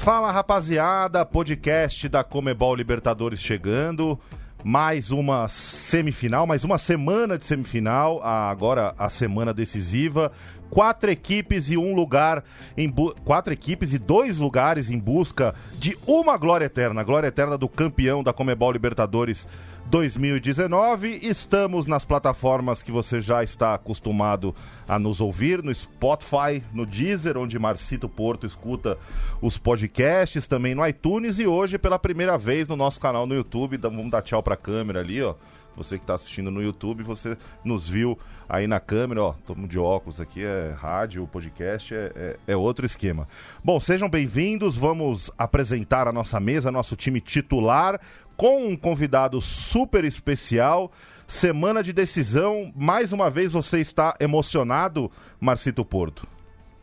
Fala rapaziada, podcast da Comebol Libertadores chegando. Mais uma semifinal, mais uma semana de semifinal, agora a semana decisiva. Quatro equipes e um lugar em quatro equipes e dois lugares em busca de uma glória eterna, glória eterna do campeão da Comebol Libertadores 2019. Estamos nas plataformas que você já está acostumado a nos ouvir, no Spotify, no Deezer, onde Marcito Porto escuta os podcasts, também no iTunes e hoje pela primeira vez no nosso canal no YouTube. Vamos dar tchau para a câmera ali, ó. Você que está assistindo no YouTube, você nos viu aí na câmera, ó, todo de óculos aqui, é rádio, podcast, é, é, é outro esquema. Bom, sejam bem-vindos, vamos apresentar a nossa mesa, nosso time titular, com um convidado super especial. Semana de decisão, mais uma vez você está emocionado, Marcito Porto?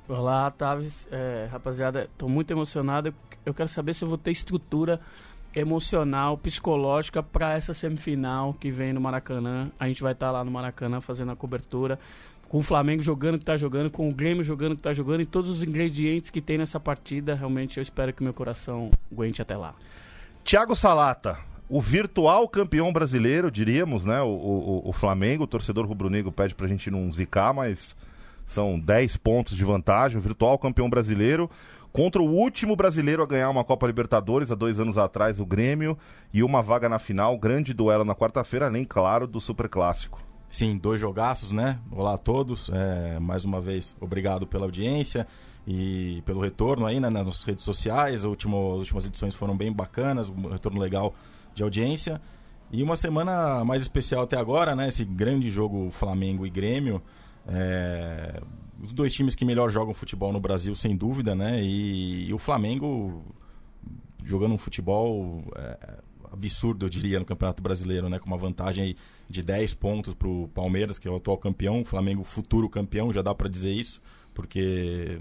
Olá, Tavis. É, rapaziada, estou muito emocionado. Eu quero saber se eu vou ter estrutura emocional, psicológica para essa semifinal que vem no Maracanã. A gente vai estar tá lá no Maracanã fazendo a cobertura com o Flamengo jogando que está jogando, com o Grêmio jogando que está jogando e todos os ingredientes que tem nessa partida. Realmente eu espero que meu coração aguente até lá. Thiago Salata, o virtual campeão brasileiro, diríamos, né? O, o, o Flamengo, o torcedor rubro-negro pede pra gente não zicar, mas são 10 pontos de vantagem. O virtual campeão brasileiro contra o último brasileiro a ganhar uma Copa Libertadores há dois anos atrás, o Grêmio, e uma vaga na final, grande duelo na quarta-feira, além, claro, do Super Clássico. Sim, dois jogaços, né? Olá a todos. É, mais uma vez, obrigado pela audiência e pelo retorno aí né, nas redes sociais. Último, as últimas edições foram bem bacanas, um retorno legal de audiência. E uma semana mais especial até agora, né? Esse grande jogo Flamengo e Grêmio. É, os dois times que melhor jogam futebol no Brasil, sem dúvida, né? E, e o Flamengo jogando um futebol é, absurdo, eu diria, no Campeonato Brasileiro, né? Com uma vantagem de 10 pontos para o Palmeiras, que é o atual campeão, o Flamengo futuro campeão, já dá para dizer isso, porque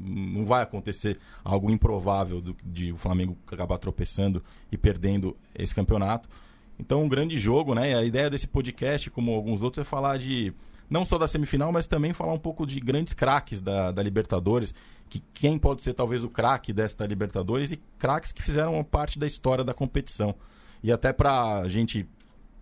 não vai acontecer algo improvável do, de o Flamengo acabar tropeçando e perdendo esse campeonato. Então, um grande jogo, né? A ideia desse podcast, como alguns outros, é falar de não só da semifinal, mas também falar um pouco de grandes craques da, da Libertadores, que quem pode ser talvez o craque desta Libertadores e craques que fizeram parte da história da competição. E até para a gente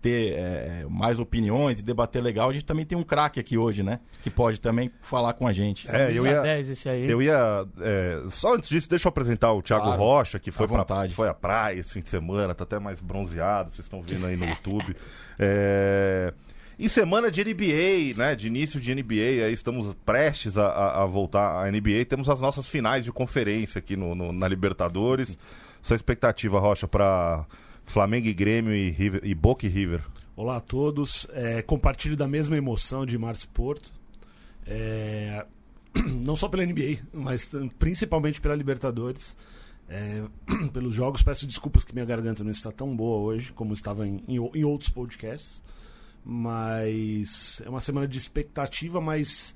ter é, mais opiniões e debater legal, a gente também tem um craque aqui hoje, né? Que pode também falar com a gente. É, eu ia, 10 esse aí. Eu ia. É, só antes disso, deixa eu apresentar o Thiago claro, Rocha, que foi, pra, foi à praia esse fim de semana, tá até mais bronzeado, vocês estão vendo aí no YouTube. É. Em semana de NBA, né? De início de NBA, aí estamos prestes a, a, a voltar à NBA. Temos as nossas finais de conferência aqui no, no na Libertadores. Sua expectativa, Rocha, para Flamengo e Grêmio e, River, e Boca e River? Olá a todos. É, compartilho da mesma emoção de Márcio Porto. É, não só pela NBA, mas principalmente pela Libertadores. É, pelos jogos, peço desculpas que minha garganta não está tão boa hoje como estava em, em, em outros podcasts mas é uma semana de expectativa, mas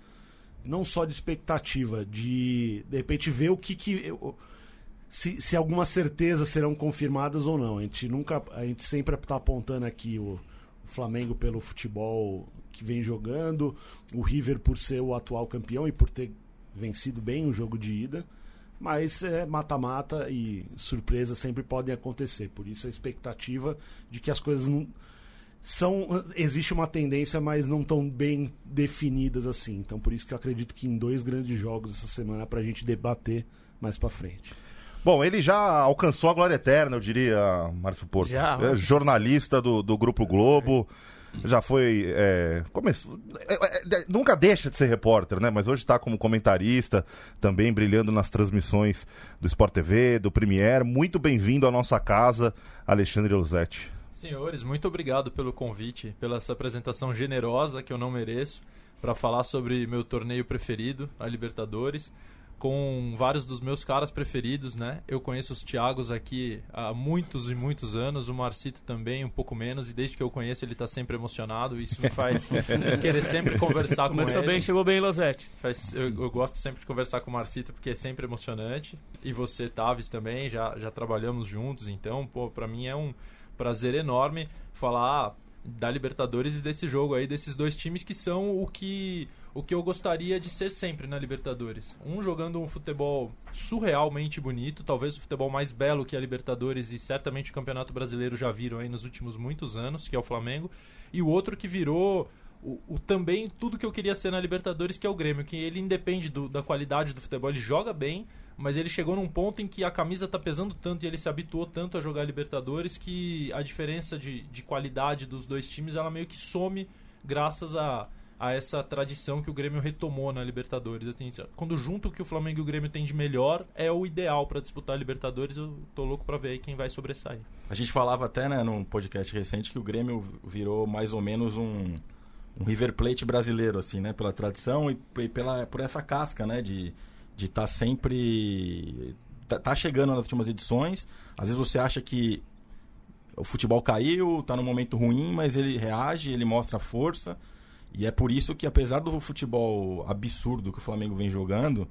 não só de expectativa, de de repente ver o que, que se, se algumas certezas serão confirmadas ou não. A gente nunca, a gente sempre está apontando aqui o, o, Flamengo pelo futebol que vem jogando, o River por ser o atual campeão e por ter vencido bem o jogo de ida. Mas é mata-mata e surpresas sempre podem acontecer. Por isso a expectativa de que as coisas não são existe uma tendência, mas não tão bem definidas assim. Então por isso que eu acredito que em dois grandes jogos essa semana para a gente debater mais para frente. Bom, ele já alcançou a glória eterna, eu diria, Márcio Porto. Já, é jornalista do, do Grupo Globo. Já foi. É, começou, é, é, é, nunca deixa de ser repórter, né? Mas hoje está como comentarista, também brilhando nas transmissões do Sport TV, do Premier. Muito bem-vindo à nossa casa, Alexandre Losetti. Senhores, muito obrigado pelo convite, pela essa apresentação generosa que eu não mereço, para falar sobre meu torneio preferido, a Libertadores, com vários dos meus caras preferidos, né? Eu conheço os Thiagos aqui há muitos e muitos anos, o Marcito também, um pouco menos, e desde que eu conheço ele está sempre emocionado, isso me faz querer sempre conversar com Começou ele. bem, chegou bem, Losete. Eu, eu, gosto sempre de conversar com o Marcito porque é sempre emocionante, e você, Taves, também, já, já trabalhamos juntos, então, pô, para mim é um prazer enorme falar da Libertadores e desse jogo aí, desses dois times que são o que o que eu gostaria de ser sempre na Libertadores. Um jogando um futebol surrealmente bonito, talvez o futebol mais belo que a Libertadores e certamente o Campeonato Brasileiro já viram aí nos últimos muitos anos, que é o Flamengo, e o outro que virou o, o, também tudo que eu queria ser na Libertadores, que é o Grêmio, que ele independe do, da qualidade do futebol, ele joga bem, mas ele chegou num ponto em que a camisa tá pesando tanto e ele se habituou tanto a jogar Libertadores que a diferença de, de qualidade dos dois times ela meio que some graças a, a essa tradição que o Grêmio retomou na Libertadores. Quando junto o que o Flamengo e o Grêmio têm de melhor, é o ideal para disputar a Libertadores. Eu tô louco para ver aí quem vai sobressair. A gente falava até né, num podcast recente que o Grêmio virou mais ou menos um, um River Plate brasileiro, assim, né? Pela tradição e, e pela, por essa casca, né? De de estar tá sempre tá, tá, chegando nas últimas edições. Às vezes você acha que o futebol caiu, está num momento ruim, mas ele reage, ele mostra força. E é por isso que, apesar do futebol absurdo que o Flamengo vem jogando,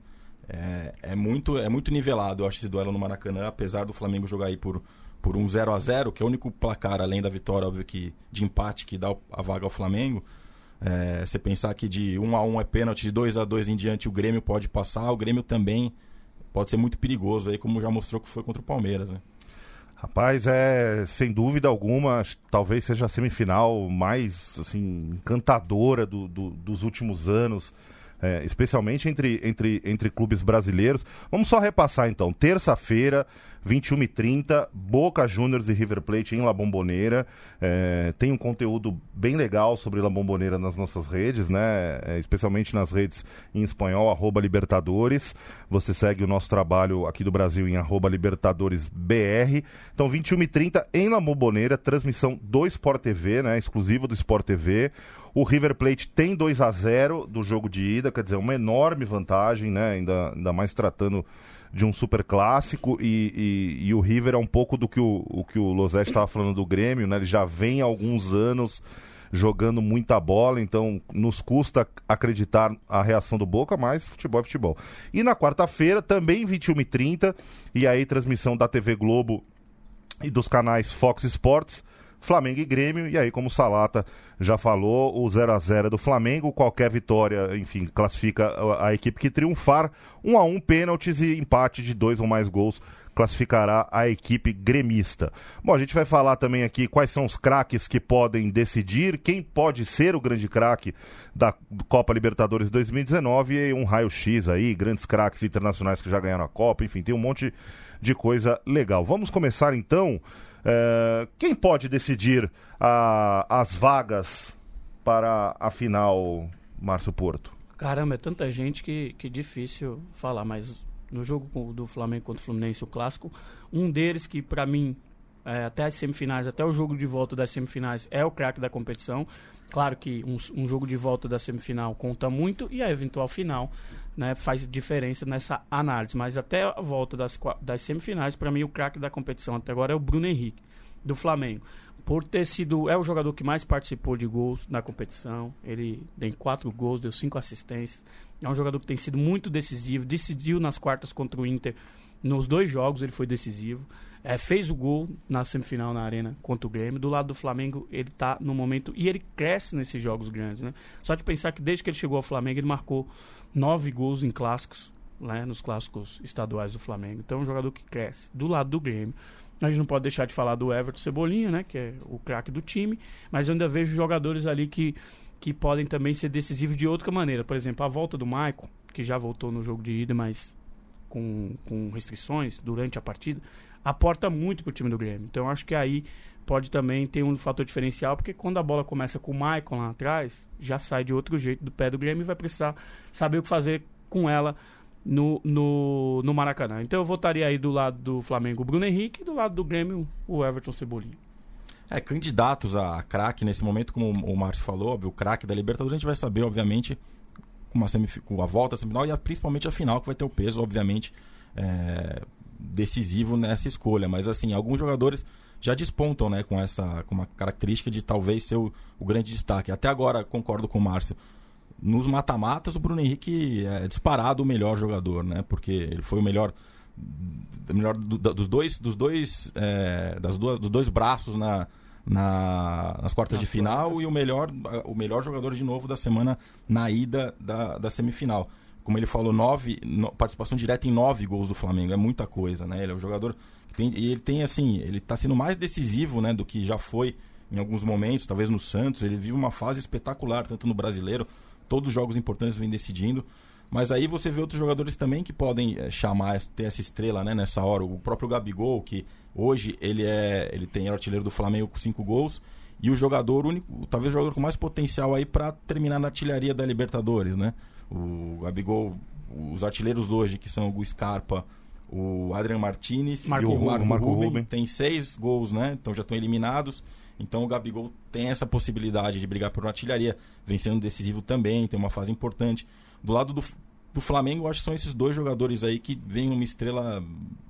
é, é muito, é muito nivelado, eu acho, esse duelo no Maracanã, apesar do Flamengo jogar aí por, por um 0 a 0 que é o único placar, além da vitória, óbvio, que, de empate que dá a vaga ao Flamengo. É, você pensar que de 1 a 1 é pênalti, de 2 a 2 em diante o Grêmio pode passar, o Grêmio também pode ser muito perigoso aí, como já mostrou que foi contra o Palmeiras, né? Rapaz, é sem dúvida alguma, talvez seja a semifinal mais assim encantadora do, do, dos últimos anos, é, especialmente entre, entre, entre clubes brasileiros. Vamos só repassar então. Terça-feira, 21h30, Boca Juniors e River Plate em La Bombonera. É, tem um conteúdo bem legal sobre La Bombonera nas nossas redes, né? É, especialmente nas redes em espanhol, Libertadores. Você segue o nosso trabalho aqui do Brasil em LibertadoresBR. Então, 21h30 em La Bombonera, transmissão do Sport TV, né? Exclusiva do Sport TV. O River Plate tem 2 a 0 do jogo de ida, quer dizer, uma enorme vantagem, né? Ainda, ainda mais tratando de um super clássico e, e, e, o River é um pouco do que o, o que o Lozé estava falando do Grêmio, né? Ele já vem há alguns anos jogando muita bola, então nos custa acreditar a reação do Boca, mas futebol é futebol. E na quarta-feira, também 21h30, e aí transmissão da TV Globo e dos canais Fox Sports, Flamengo e Grêmio, e aí, como o Salata já falou, o 0 a 0 é do Flamengo, qualquer vitória, enfim, classifica a, equipe que triunfar, 1 a 1 pênaltis e empate de dois ou mais gols classificará a equipe gremista. Bom, a gente vai falar também aqui quais são os craques que podem decidir, quem pode ser o grande craque da Copa Libertadores 2019 e um raio-x aí, grandes craques internacionais que já ganharam a Copa, enfim, tem um monte de coisa legal. Vamos começar então é, quem pode decidir a, as vagas para a final, Márcio Porto? Caramba, é tanta gente que, que difícil falar, mas no jogo do Flamengo contra o Fluminense, o clássico, um deles que para mim, é, até as semifinais, até o jogo de volta das semifinais, é o craque da competição. Claro que um, um, jogo de volta da semifinal conta muito e a eventual final né, faz diferença nessa análise. Mas até a volta das, das semifinais, para mim, o craque da competição até agora é o Bruno Henrique, do Flamengo. Por ter sido. É o jogador que mais participou de gols na competição. Ele tem quatro gols, deu cinco assistências. É um jogador que tem sido muito decisivo. Decidiu nas quartas contra o Inter. Nos dois jogos ele foi decisivo. É, fez o gol na semifinal na Arena contra o Grêmio. Do lado do Flamengo, ele está no momento. E ele cresce nesses jogos grandes, né? Só de pensar que desde que ele chegou ao Flamengo, ele marcou nove gols em clássicos, né? Nos clássicos estaduais do Flamengo. Então é um jogador que cresce. Do lado do Grêmio. A gente não pode deixar de falar do Everton Cebolinha, né? Que é o craque do time. Mas eu ainda vejo jogadores ali que, que podem também ser decisivos de outra maneira. Por exemplo, a volta do Michael, que já voltou no jogo de ida, mas com, com restrições durante a partida aporta muito pro time do Grêmio. Então acho que aí pode também ter um fator diferencial, porque quando a bola começa com o Maicon lá atrás, já sai de outro jeito do pé do Grêmio e vai precisar saber o que fazer com ela no, no, no Maracanã. Então eu votaria aí do lado do Flamengo o Bruno Henrique e do lado do Grêmio o Everton Cebolinha. É, candidatos a craque nesse momento, como o Márcio falou, óbvio, o craque da Libertadores, a gente vai saber, obviamente, com, uma com a volta a semifinal e a, principalmente a final, que vai ter o peso, obviamente, é, decisivo nessa escolha. Mas assim, alguns jogadores já despontam né, com essa com uma característica de talvez ser o, o grande destaque. Até agora, concordo com o Márcio. Nos mata-matas, o Bruno Henrique é disparado o melhor jogador, né? Porque ele foi o melhor, melhor do, dos dois, dos dois, é, das duas, dos dois braços na, na, nas quartas Nas de final quartas. e o melhor, o melhor jogador de novo da semana na ida da, da semifinal. Como ele falou, nove, no- participação direta em nove gols do Flamengo. É muita coisa, né? Ele é um jogador que tem. E ele tem, assim, ele tá sendo mais decisivo, né? Do que já foi em alguns momentos, talvez no Santos. Ele vive uma fase espetacular, tanto no brasileiro. Todos os jogos importantes vêm decidindo. Mas aí você vê outros jogadores também que podem eh, chamar, ter essa estrela, né, nessa hora. O próprio Gabigol, que hoje ele é, ele tem é artilheiro do Flamengo com cinco gols e o jogador único, talvez o jogador com mais potencial aí para terminar na artilharia da Libertadores, né? O Gabigol, os artilheiros hoje que são o Scarpa, o Adrian Martinez Marco e o. Marco, Marco Ruben, Ruben. tem seis gols, né? Então já estão eliminados. Então o Gabigol tem essa possibilidade de brigar por uma artilharia, vencendo decisivo também, tem uma fase importante. Do lado do, do Flamengo, acho que são esses dois jogadores aí que vêm uma estrela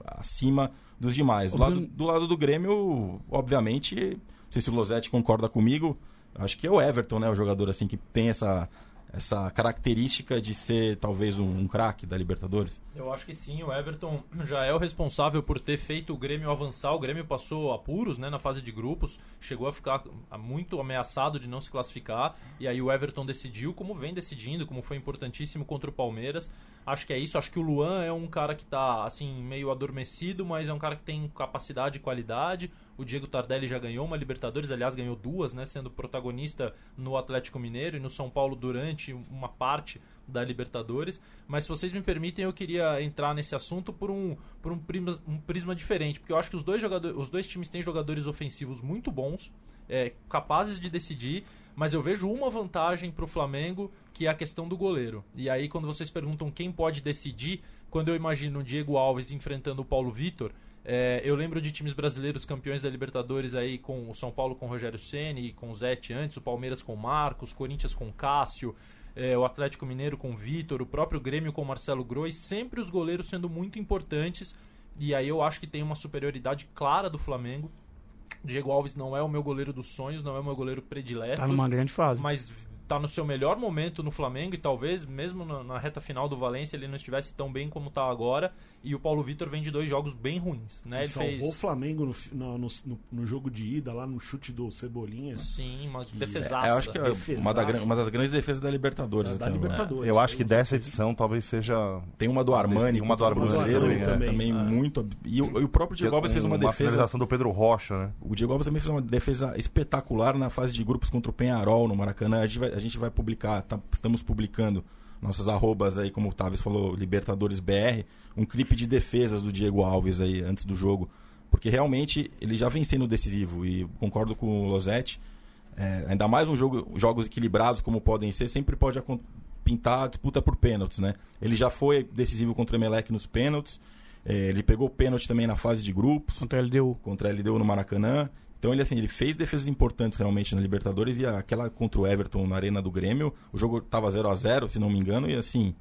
acima dos demais. Do lado, Bruno- do lado do Grêmio, obviamente, não sei se o Losetti concorda comigo, acho que é o Everton, né? O jogador assim que tem essa, essa característica de ser talvez um, um craque da Libertadores. Eu acho que sim, o Everton já é o responsável por ter feito o Grêmio avançar. O Grêmio passou apuros né, na fase de grupos, chegou a ficar muito ameaçado de não se classificar. E aí o Everton decidiu, como vem decidindo, como foi importantíssimo contra o Palmeiras. Acho que é isso. Acho que o Luan é um cara que tá assim meio adormecido, mas é um cara que tem capacidade e qualidade. O Diego Tardelli já ganhou uma Libertadores, aliás, ganhou duas, né, sendo protagonista no Atlético Mineiro e no São Paulo durante uma parte da Libertadores. Mas se vocês me permitem, eu queria entrar nesse assunto por um, por um, prisma, um prisma diferente, porque eu acho que os dois, jogadores, os dois times têm jogadores ofensivos muito bons, é, capazes de decidir, mas eu vejo uma vantagem para o Flamengo, que é a questão do goleiro. E aí, quando vocês perguntam quem pode decidir, quando eu imagino o Diego Alves enfrentando o Paulo Vitor, é, eu lembro de times brasileiros campeões da Libertadores aí com o São Paulo com o Rogério Ceni e com o Zete antes, o Palmeiras com o Marcos, Corinthians com o Cássio, é, o Atlético Mineiro com o Vitor, o próprio Grêmio com o Marcelo Grois, sempre os goleiros sendo muito importantes. E aí eu acho que tem uma superioridade clara do Flamengo. Diego Alves não é o meu goleiro dos sonhos, não é o meu goleiro predileto Tá numa grande fase. mas tá no seu melhor momento no Flamengo e talvez mesmo na, na reta final do Valência ele não estivesse tão bem como tá agora. E o Paulo Vitor vem de dois jogos bem ruins, né? Ele salvou o fez Flamengo no, no, no, no- jogo de ida, lá no chute do Cebolinha. sim uma Que- defesaça. É, eu acho que é uma, da uma das grandes defesas da Libertadores. Da, da né? Libertadores. Eu acho que Aí, dessa edição talvez seja. Tem uma do Armani, Uma do o Armani também, também, também. também muito. E o, e o próprio Diego Alves fez uma defesa. finalização do Pedro Rocha, né? O Diego Alves também fez uma defesa espetacular na fase de grupos contra o Penharol no Maracanã. A gente vai, a gente vai publicar, tá- estamos publicando nossas arrobas aí, como o Tavis falou, Libertadores BR, um clipe de defesas do Diego Alves aí antes do jogo. Porque realmente ele já vem sendo decisivo e concordo com o Losetti. é, ainda mais um jogo, jogos equilibrados como podem ser, sempre pode pintar a disputa por pênaltis, né? Ele já foi decisivo contra o Emelec nos pênaltis. é, ele pegou pênalti também na fase de grupos Contra a LDU. contra a LDU no Maracanã. Então ele assim, ele fez defesas importantes realmente na Libertadores e aquela contra o Everton na Arena do Grêmio, o jogo tava 0 a 0 se não me engano, e assim,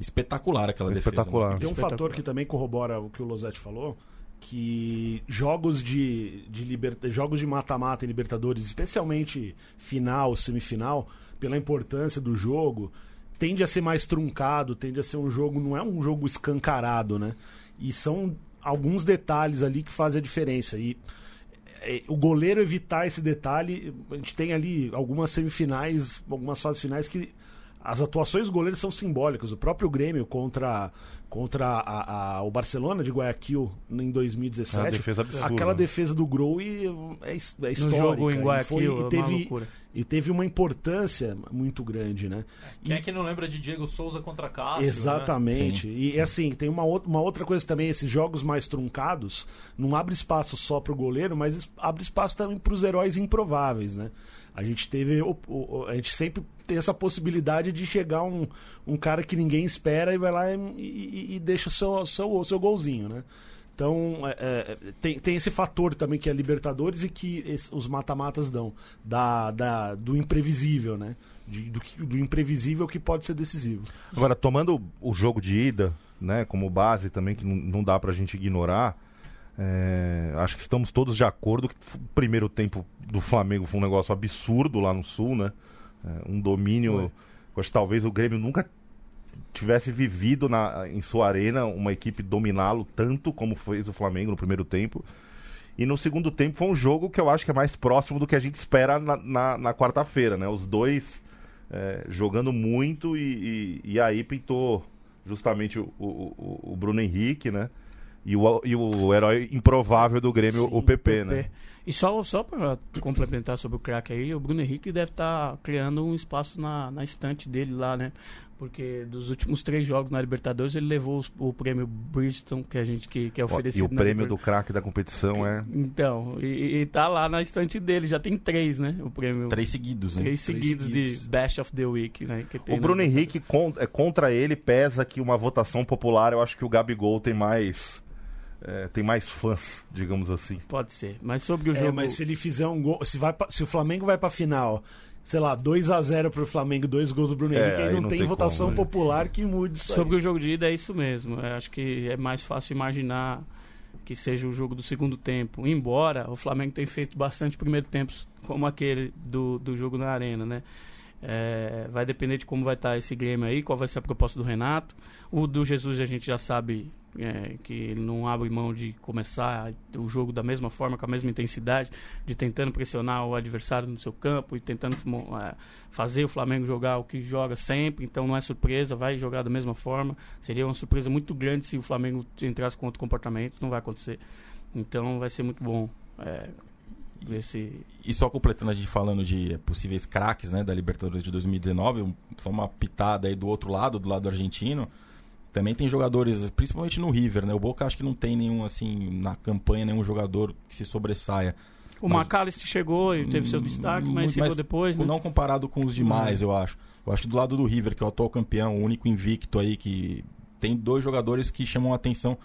espetacular aquela defesa. Espetacular. né? Tem um Espetacular. fator que também corrobora o que o Losetti falou, que jogos de, de liberta, jogos de mata-mata em Libertadores, especialmente final, semifinal, pela importância do jogo, tende a ser mais truncado, tende a ser um jogo, não é um jogo escancarado, né? E são alguns detalhes ali que fazem a diferença. E é, o goleiro evitar esse detalhe, a gente tem ali algumas semifinais, algumas fases finais que as atuações dos goleiros são simbólicas. O próprio Grêmio contra, contra a- a- o Barcelona de Guayaquil em É uma 2017. defesa absurda. Aquela né? defesa do Grow é, his- é histórica. jogo em e Guayaquil, foi- é e, teve, e teve uma importância muito grande, né? Quem E- é que não lembra de Diego Souza contra Cássio? né? Exatamente. Sim, e assim, tem uma, outra- uma outra coisa também, esses jogos mais truncados, não abre espaço só pro goleiro, mas abre espaço também pros heróis improváveis, né? A gente teve. o- o- a gente sempre tem essa possibilidade de chegar um, um cara que ninguém espera e vai lá e, e- e deixa o seu, seu, seu golzinho, né? Então, é, é, tem, tem esse fator também que é Libertadores e que esse- os mata-matas dão, da, da, do imprevisível, né? De- do, do imprevisível que pode ser decisivo. Agora, tomando o jogo de ida, né, como base também, que não, não dá pra gente ignorar, é, acho que estamos todos de acordo que o primeiro tempo do Flamengo foi um negócio absurdo lá no Sul, né? É, um domínio. Acho que talvez o Grêmio nunca tivesse vivido na, em sua arena uma equipe dominá-lo tanto como fez o Flamengo no primeiro tempo. E no segundo tempo foi um jogo que eu acho que é mais próximo do que a gente espera na, na, na quarta-feira, né? Os dois é, jogando muito e, e, e, aí pintou justamente o, o, o, Bruno Henrique, né? E o, e o herói improvável do Grêmio, Sim, o PP, né? E só, só para complementar sobre o craque aí, o Bruno Henrique deve estar tá criando um espaço na, na estante dele lá, né? Porque dos últimos três jogos na Libertadores ele levou os, o prêmio Bridgestone que a gente que, que é oferecido. E o prêmio do craque da competição é. Então, e, e tá lá na estante dele, já tem três, né? O prêmio. Três seguidos, né? Três, seguidos, seguidos de Best of the Week, né? o Bruno Henrique é, contra ele pesa que uma votação popular, eu acho que o Gabigol tem mais é, tem mais fãs, digamos assim. Pode ser. Mas sobre o é, jogo. É, mas se ele fizer um gol. Se, vai pra, se o Flamengo vai pra final, sei lá, 2 a 0 pro Flamengo, dois gols do Bruno Henrique, é, aí, aí não, não, tem, tem votação como, né? popular que mude isso Sobre aí. o jogo de ida é isso mesmo. Eu acho que é mais fácil imaginar que seja o jogo do segundo tempo. Embora o Flamengo tenha feito bastante primeiro tempos, como aquele do, do jogo na Arena, né? É, vai depender de como vai estar esse Grêmio aí, qual vai ser a proposta do Renato. O do Jesus a gente já sabe é, que ele não abre mão de começar o jogo da mesma forma, com a mesma intensidade, de tentando pressionar o adversário no seu campo e tentando é, fazer o Flamengo jogar o que joga sempre. Então não é surpresa, vai jogar da mesma forma. Seria uma surpresa muito grande se o Flamengo entrasse com outro comportamento, não vai acontecer. Então vai ser muito bom. É, E só completando a gente falando de possíveis craques né, da Libertadores de 2019, só uma pitada aí do outro lado, do lado argentino. Também tem jogadores, principalmente no River, né? O Boca acho que não tem nenhum, assim, na campanha, nenhum jogador que se sobressaia. O mas, McAllister chegou e teve seu hum, destaque, mas chegou mas, depois, né? Não comparado com os demais, eu acho. Eu acho que do lado do River, que é o atual campeão, o único invicto aí, que tem dois jogadores que chamam a atenção.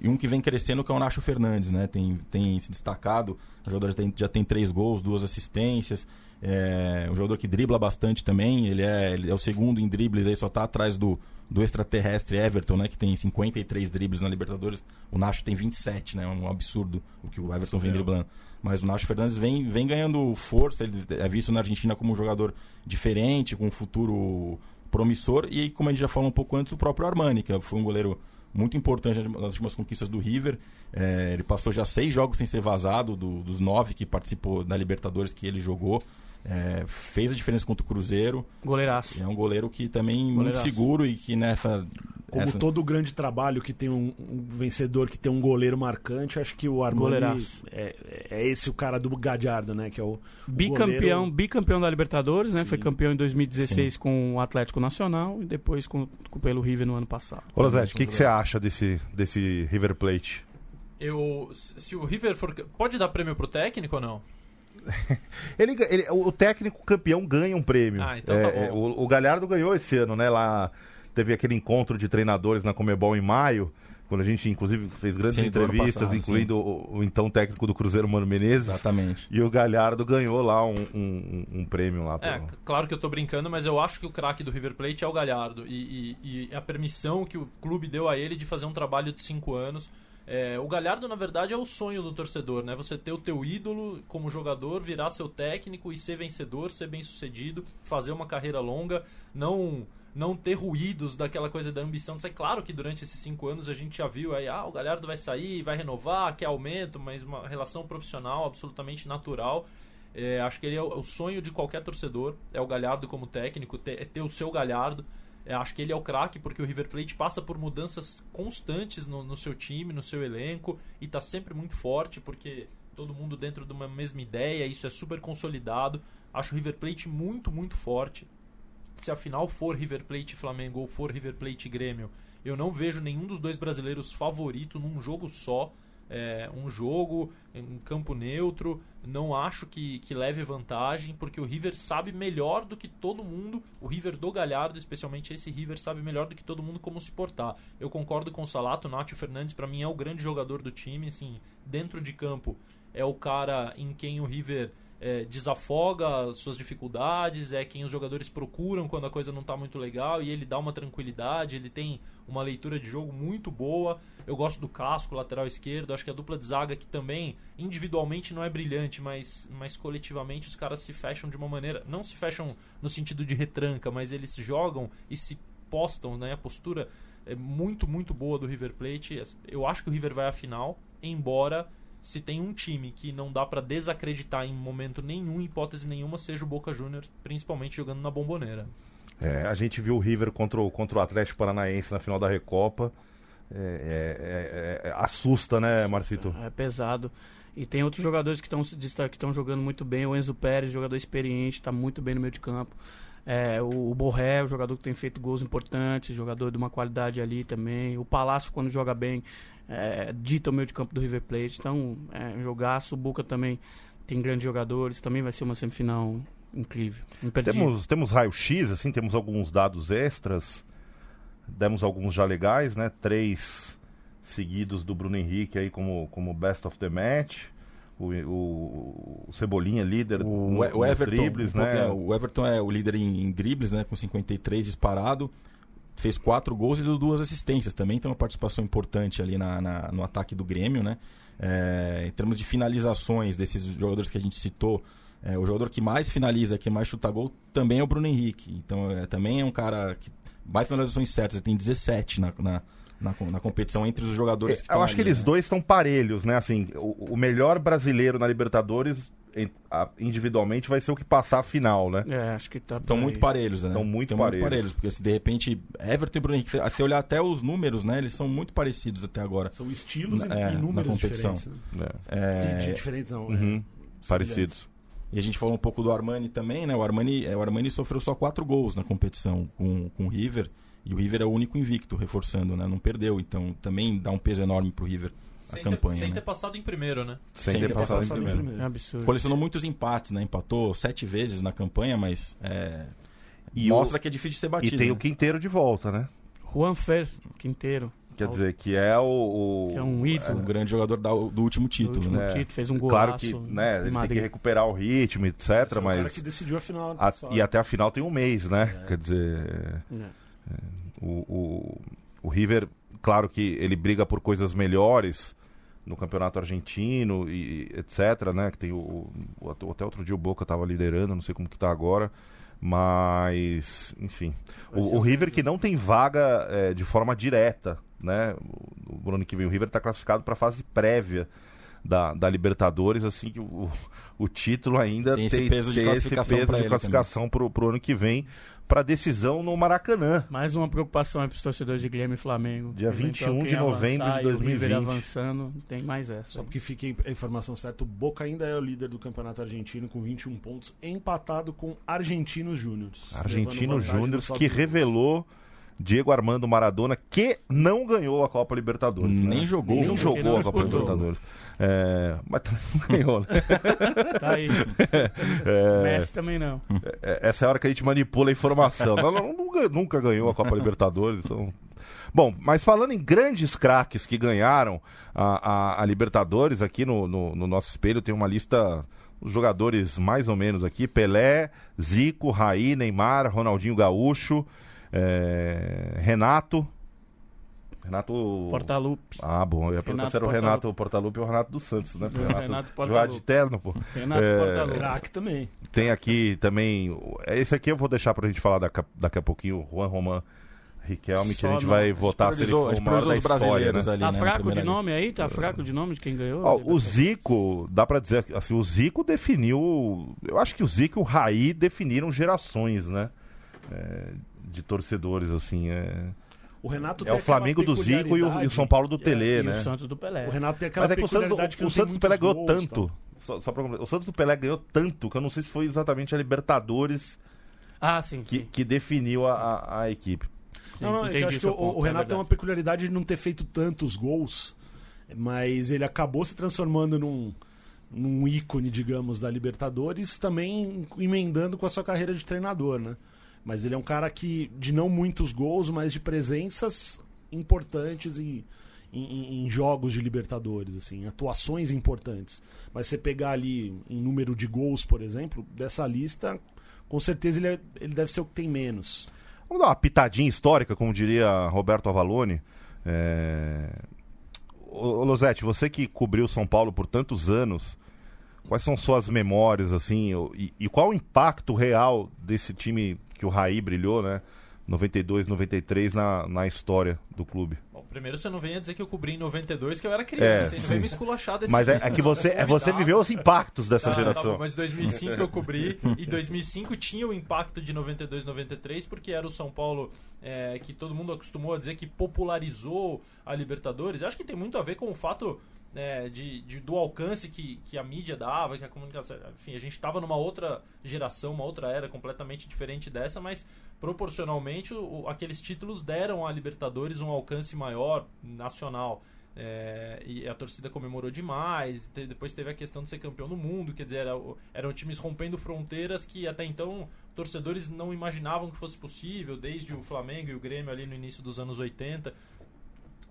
E um que vem crescendo, que é o Nacho Fernandes, né? Tem, tem se destacado. O jogador já tem, já tem três gols, duas assistências. É um jogador que dribla bastante também. Ele é, ele é o segundo em dribles aí, só tá atrás do, do extraterrestre Everton, né, que tem 53 dribles na Libertadores. O Nacho tem 27, né? Um absurdo o que o Everton vem driblando. Mas o Nacho Fernandes vem, vem ganhando força, ele é visto na Argentina como um jogador diferente, com um futuro promissor. E como a gente já falou um pouco antes, o próprio Armani, que foi um goleiro muito importante nas últimas conquistas do River. É, ele passou já seis jogos sem ser vazado, do, dos nove que participou da Libertadores que ele jogou. É, fez a diferença contra o Cruzeiro. Goleiraço. É um goleiro que também Goleiraço. muito seguro e que nessa. Como essa... todo grande trabalho que tem um, um, vencedor que tem um goleiro marcante, acho que o Armani é, é, esse o cara do Gadiardo, né? Que é o, o bicampeão, goleiro... bicampeão da Libertadores, né? Sim. Foi campeão em 2016 Sim. com o Atlético Nacional e depois com, com pelo River no ano passado. Ô, Zé, o que, que você acha desse, desse River Plate? Eu, se o River for. Pode dar prêmio pro técnico ou não? ele, ele, o técnico campeão ganha um prêmio. Ah, então tá é, tá o, o Galhardo ganhou esse ano, né? Lá teve aquele encontro de treinadores na Comebol em maio quando a gente inclusive fez grandes sim, entrevistas, passado, incluindo o, o, então técnico do Cruzeiro, Mano Menezes. Exatamente. E o Galhardo ganhou lá um, um, um prêmio lá. É, claro que eu tô brincando, mas eu acho que o craque do River Plate é o Galhardo. E, e, e, a permissão que o clube deu a ele de fazer um trabalho de cinco anos é, o Galhardo, na verdade, é o sonho do torcedor, né? Você ter o teu ídolo como jogador, virar seu técnico e ser vencedor, ser bem sucedido, fazer uma carreira longa, não não ter ruídos daquela coisa da ambição ser. Claro que durante esses cinco anos a gente já viu aí, ah, o Galhardo vai sair, vai renovar, quer aumento, mas uma relação profissional absolutamente natural. É, acho que ele é o, o sonho de qualquer torcedor, é o Galhardo como técnico, ter, é ter o seu Galhardo. É, acho que ele é o craque porque o River Plate passa por mudanças constantes no, no seu time, no seu elenco e está sempre muito forte porque todo mundo dentro de uma mesma ideia, isso é super consolidado. Acho o River Plate muito, muito forte. Se afinal for River Plate Flamengo ou for River Plate Grêmio, eu não vejo nenhum dos dois brasileiros favorito num jogo só é, um jogo em campo neutro. Não acho que, que leve vantagem, porque o River sabe melhor do que todo mundo. O River do Galhardo, especialmente esse River, sabe melhor do que todo mundo como se portar. Eu concordo com o Salato, o Nátio Fernandes, para mim, é o grande jogador do time. Assim, dentro de campo, é o cara em quem o River é, desafoga suas dificuldades, é quem os jogadores procuram quando a coisa não está muito legal e ele dá uma tranquilidade, ele tem uma leitura de jogo muito boa. Eu gosto do Casco, lateral esquerdo, acho que a dupla de zaga que também individualmente não é brilhante, mas, mas coletivamente os caras se fecham de uma maneira, não se fecham no sentido de retranca, mas eles jogam e se postam, né? A postura é muito, muito boa do River Plate. Eu acho que o River vai à final, embora se tem um time que não dá pra desacreditar em momento nenhum, hipótese nenhuma, seja o Boca Juniors, principalmente jogando na bomboneira. É, a gente viu o River contra o, contra o Atlético Paranaense na final da Recopa. É, é, é, é assusta, né, Marcito? É pesado. E tem outros jogadores que estão que estão jogando muito bem. O Enzo Pérez, jogador experiente, está muito bem no meio de campo. É, o, o Borré, o jogador que tem feito gols importantes, jogador de uma qualidade ali também. O Palácio, quando joga bem, é, dita o meio de campo do River Plate. Então, é jogaço. O Boca também tem grandes jogadores. Também vai ser uma semifinal incrível. Temos, temos raio-x, assim, temos alguns dados extras. Demos alguns já legais, né? Três seguidos do Bruno Henrique aí como, como best of the match. O, o, o Cebolinha líder o, no, o Everton, dribles, né? O Everton é o líder em, em dribles, né? Com 53 disparado. Fez quatro gols e deu duas assistências. Também tem uma participação importante ali na, na no ataque do Grêmio, né? É, em termos de finalizações desses jogadores que a gente citou, é, o jogador que mais finaliza, que mais chuta gol, também é o Bruno Henrique. Então, é, também é um cara que mais finalizações certas, ele tem 17 na, na, na, na, competição entre os jogadores é, que Eu acho ali, que eles né? dois estão parelhos, né? Assim, o, o, melhor brasileiro na Libertadores individualmente vai ser o que passar a final, né? É, acho que tá Estão muito parelhos, né? Estão muito, parelhos. muito parelhos. Porque se de repente Everton e Bruno Henrique, se olhar até os números, né? Eles são muito parecidos até agora. São estilos é, e números na competição. diferentes. Né? É. E diferentes não, uhum, Parecidos. E a gente falou um pouco do Armani também, né? O Armani, é, o Armani sofreu só quatro gols na competição com, com o River. E o River é o único invicto, reforçando, né? Não perdeu. Então também dá um peso enorme pro River a sem campanha. Ter, sem né? ter passado em primeiro, né? Sem, sem ter, ter, passado, passado em, primeiro. em, primeiro. É absurdo. Colecionou muitos empates, né? Empatou sete vezes na campanha, mas é... mostra o... que é difícil de ser batido. E tem né? o Quinteiro de volta, né? Juan Fer, Quinteiro. Quer dizer, que é o. o que é um ídolo. É um grande jogador da, do último título, do último né? título, fez um gol. Claro que né, ele Madrid. tem que recuperar o ritmo, etc. Esse é mas. O cara que decidiu a final. A, e até a final tem um mês, né? É. Quer dizer. É. é. O, o, o River, claro que ele briga por coisas melhores no campeonato argentino e etc, né? Que tem o, o até outro dia o Boca estava liderando, não sei como que tá agora, mas enfim, o, o River que não tem vaga é, de forma direta, né? O, ano que vem o River está classificado para a fase prévia da, da Libertadores, assim que o, o título ainda tem esse peso de classificação, esse peso de classificação para o ano que vem para decisão no Maracanã. Mais uma preocupação para os torcedores de Guilherme e Flamengo. Dia 21 de novembro de 2020. avançando, tem mais essa. Só porque fique a informação certa, o Boca ainda é o líder do Campeonato Argentino com 21 pontos, empatado com Argentinos Júniors. Argentinos Júniors que revelou Diego Armando Maradona, que não ganhou a Copa Libertadores. Nem né? jogou. Nem jogou a Copa Libertadores. É, mas também não ganhou, né? tá aí. É, Messi também não. É, essa é a hora que a gente manipula a informação. não, nunca, nunca ganhou a Copa Libertadores. Então... Bom, mas falando em grandes craques que ganharam a, a, a Libertadores, aqui no, no, no nosso espelho tem uma lista os jogadores mais ou menos aqui: Pelé, Zico, Raí, Neymar, Ronaldinho Gaúcho é, Renato. Renato. Portaluppi. Ah, bom. Eu ia perguntar se era o Renato Portaluppi ou o Renato dos Santos, né? Renato, Renato Portaluppi. de terno, pô. Renato é, Portaluppi. Craque também. Tem aqui também. Esse aqui eu vou deixar pra gente falar daqui, daqui a pouquinho, o Juan Roman. Riquelme, que a gente não. vai votar se ele for o maior da história, né? Ali, tá né, fraco de nome aí? Tá fraco de nome de quem ganhou? Ó, o Zico, dá pra dizer assim, o Zico definiu... Eu acho que o Zico e o Raí definiram gerações, né? É, de torcedores, assim. É... O Renato é o Flamengo do Zico e o, e o, São Paulo do Tele, é, né? E o Santos do Pelé. O Renato tem aquela Mas é que o Santos, que o Santos do Pelé ganhou gols, tanto. Tá? Só, só pra, o Santos do Pelé ganhou tanto que eu não sei se foi exatamente a Libertadores ah, sim, que, sim. que definiu a, a, a equipe. Sim, não, não, é eu acho que o, o Renato é tem uma peculiaridade de não ter feito tantos gols, mas ele acabou se transformando num, num ícone, digamos, da Libertadores, também emendando com a sua carreira de treinador, né? Mas ele é um cara que, de não muitos gols, mas de presenças importantes em, em, em, jogos de Libertadores, assim, atuações importantes. Mas você pegar ali em número de gols, por exemplo, dessa lista, com certeza ele, é, ele deve ser o que tem menos. Vamos dar uma pitadinha histórica, como diria Roberto Avalone. É... Ô, Losete, você que cobriu São Paulo por tantos anos, quais são suas memórias, assim, e, e qual o impacto real desse time que o Raí brilhou, né? 92, 93 na, na história do clube. Bom, primeiro você não venha dizer que eu cobri em 92, que eu era criança. É, hein? Não vem me esculachar desse Mas é, é que você, é, você viveu os impactos dessa Tá, tá geração. bom, mas 2005 eu cobri e 2005 tinha o impacto de 92, 93 porque era o São Paulo é, que todo mundo acostumou a dizer que popularizou a Libertadores. Eu acho que tem muito a ver com o fato é, de, de- do alcance que, que a mídia dava, que a comunicação. Enfim, a gente estava numa outra geração, uma outra era completamente diferente dessa, mas proporcionalmente o- aqueles títulos deram à Libertadores um alcance maior nacional. É, e a torcida comemorou demais. te- depois teve a questão de ser campeão do mundo, quer dizer, era eram times rompendo fronteiras que até então torcedores não imaginavam que fosse possível, desde o Flamengo e o Grêmio ali no início dos anos 80.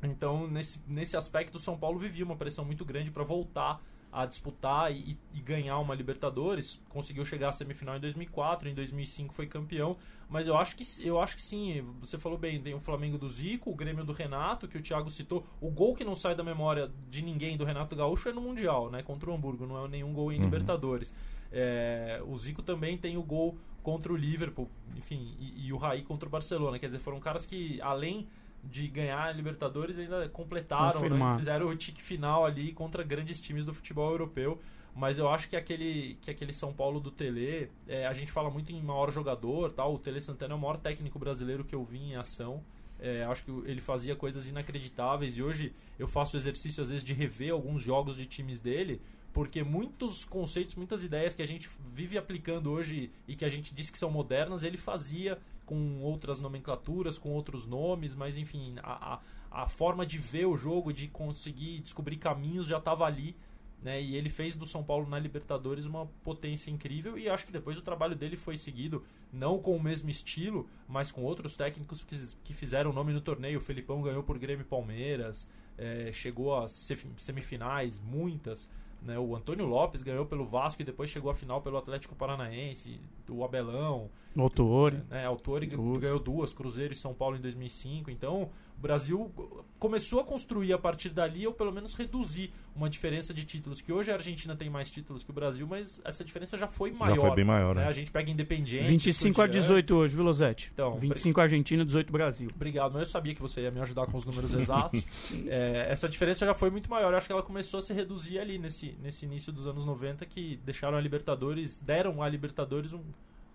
Então, nesse, nesse aspecto, o São Paulo vivia uma pressão muito grande para voltar a disputar e, e ganhar uma Libertadores. Conseguiu chegar à semifinal em 2004, em 2005 foi campeão. Mas eu acho que, eu acho que sim, você falou bem, tem o Flamengo do Zico, o Grêmio do Renato, que o Thiago citou. O gol que não sai da memória de ninguém do Renato Gaúcho é no Mundial, né? Contra o Hamburgo, não é nenhum gol em Uhum. Libertadores. É, o Zico também tem o gol contra o Liverpool, enfim, e, e o Raí contra o Barcelona. Quer dizer, foram caras que, além de ganhar a Libertadores, ainda completaram, né? Fizeram o tique final ali contra grandes times do futebol europeu. Mas eu acho que aquele, que aquele São Paulo do Tele, é, a gente fala muito em maior jogador, tal. O Tele Santana é o maior técnico brasileiro que eu vi em ação. É, acho que ele fazia coisas inacreditáveis e hoje eu faço o exercício às vezes de rever alguns jogos de times dele, porque muitos conceitos, muitas ideias que a gente vive aplicando hoje e que a gente diz que são modernas, ele fazia com outras nomenclaturas, com outros nomes, mas enfim, a, a, a forma de ver o jogo, de conseguir descobrir caminhos já estava ali. Né, e ele fez do São Paulo na Libertadores uma potência incrível e acho que depois o trabalho dele foi seguido não com o mesmo estilo, mas com outros técnicos que, que fizeram nome no torneio. O Felipão ganhou por Grêmio Palmeiras, é, chegou sef- semifinais, muitas. Né, o Antônio Lopes ganhou pelo Vasco e depois chegou à final pelo Atlético Paranaense, o Abelão, Autor. né, Autori ganhou duas, Cruzeiro e São Paulo em 2005. Então, o Brasil começou a construir a partir dali, ou pelo menos reduzir uma diferença de títulos. Que hoje a Argentina tem mais títulos que o Brasil, mas essa diferença já foi maior. Já foi bem maior, né? né? A gente pega Independiente. 25 a 18 hoje, viu, Losete? Então, 25 Argentina, 18 Brasil. Obrigado, mas eu sabia que você ia me ajudar com os números exatos. É, essa diferença já foi muito maior. Eu acho que ela começou a se reduzir ali nesse, nesse início dos anos 90, que deixaram a Libertadores, deram a Libertadores um,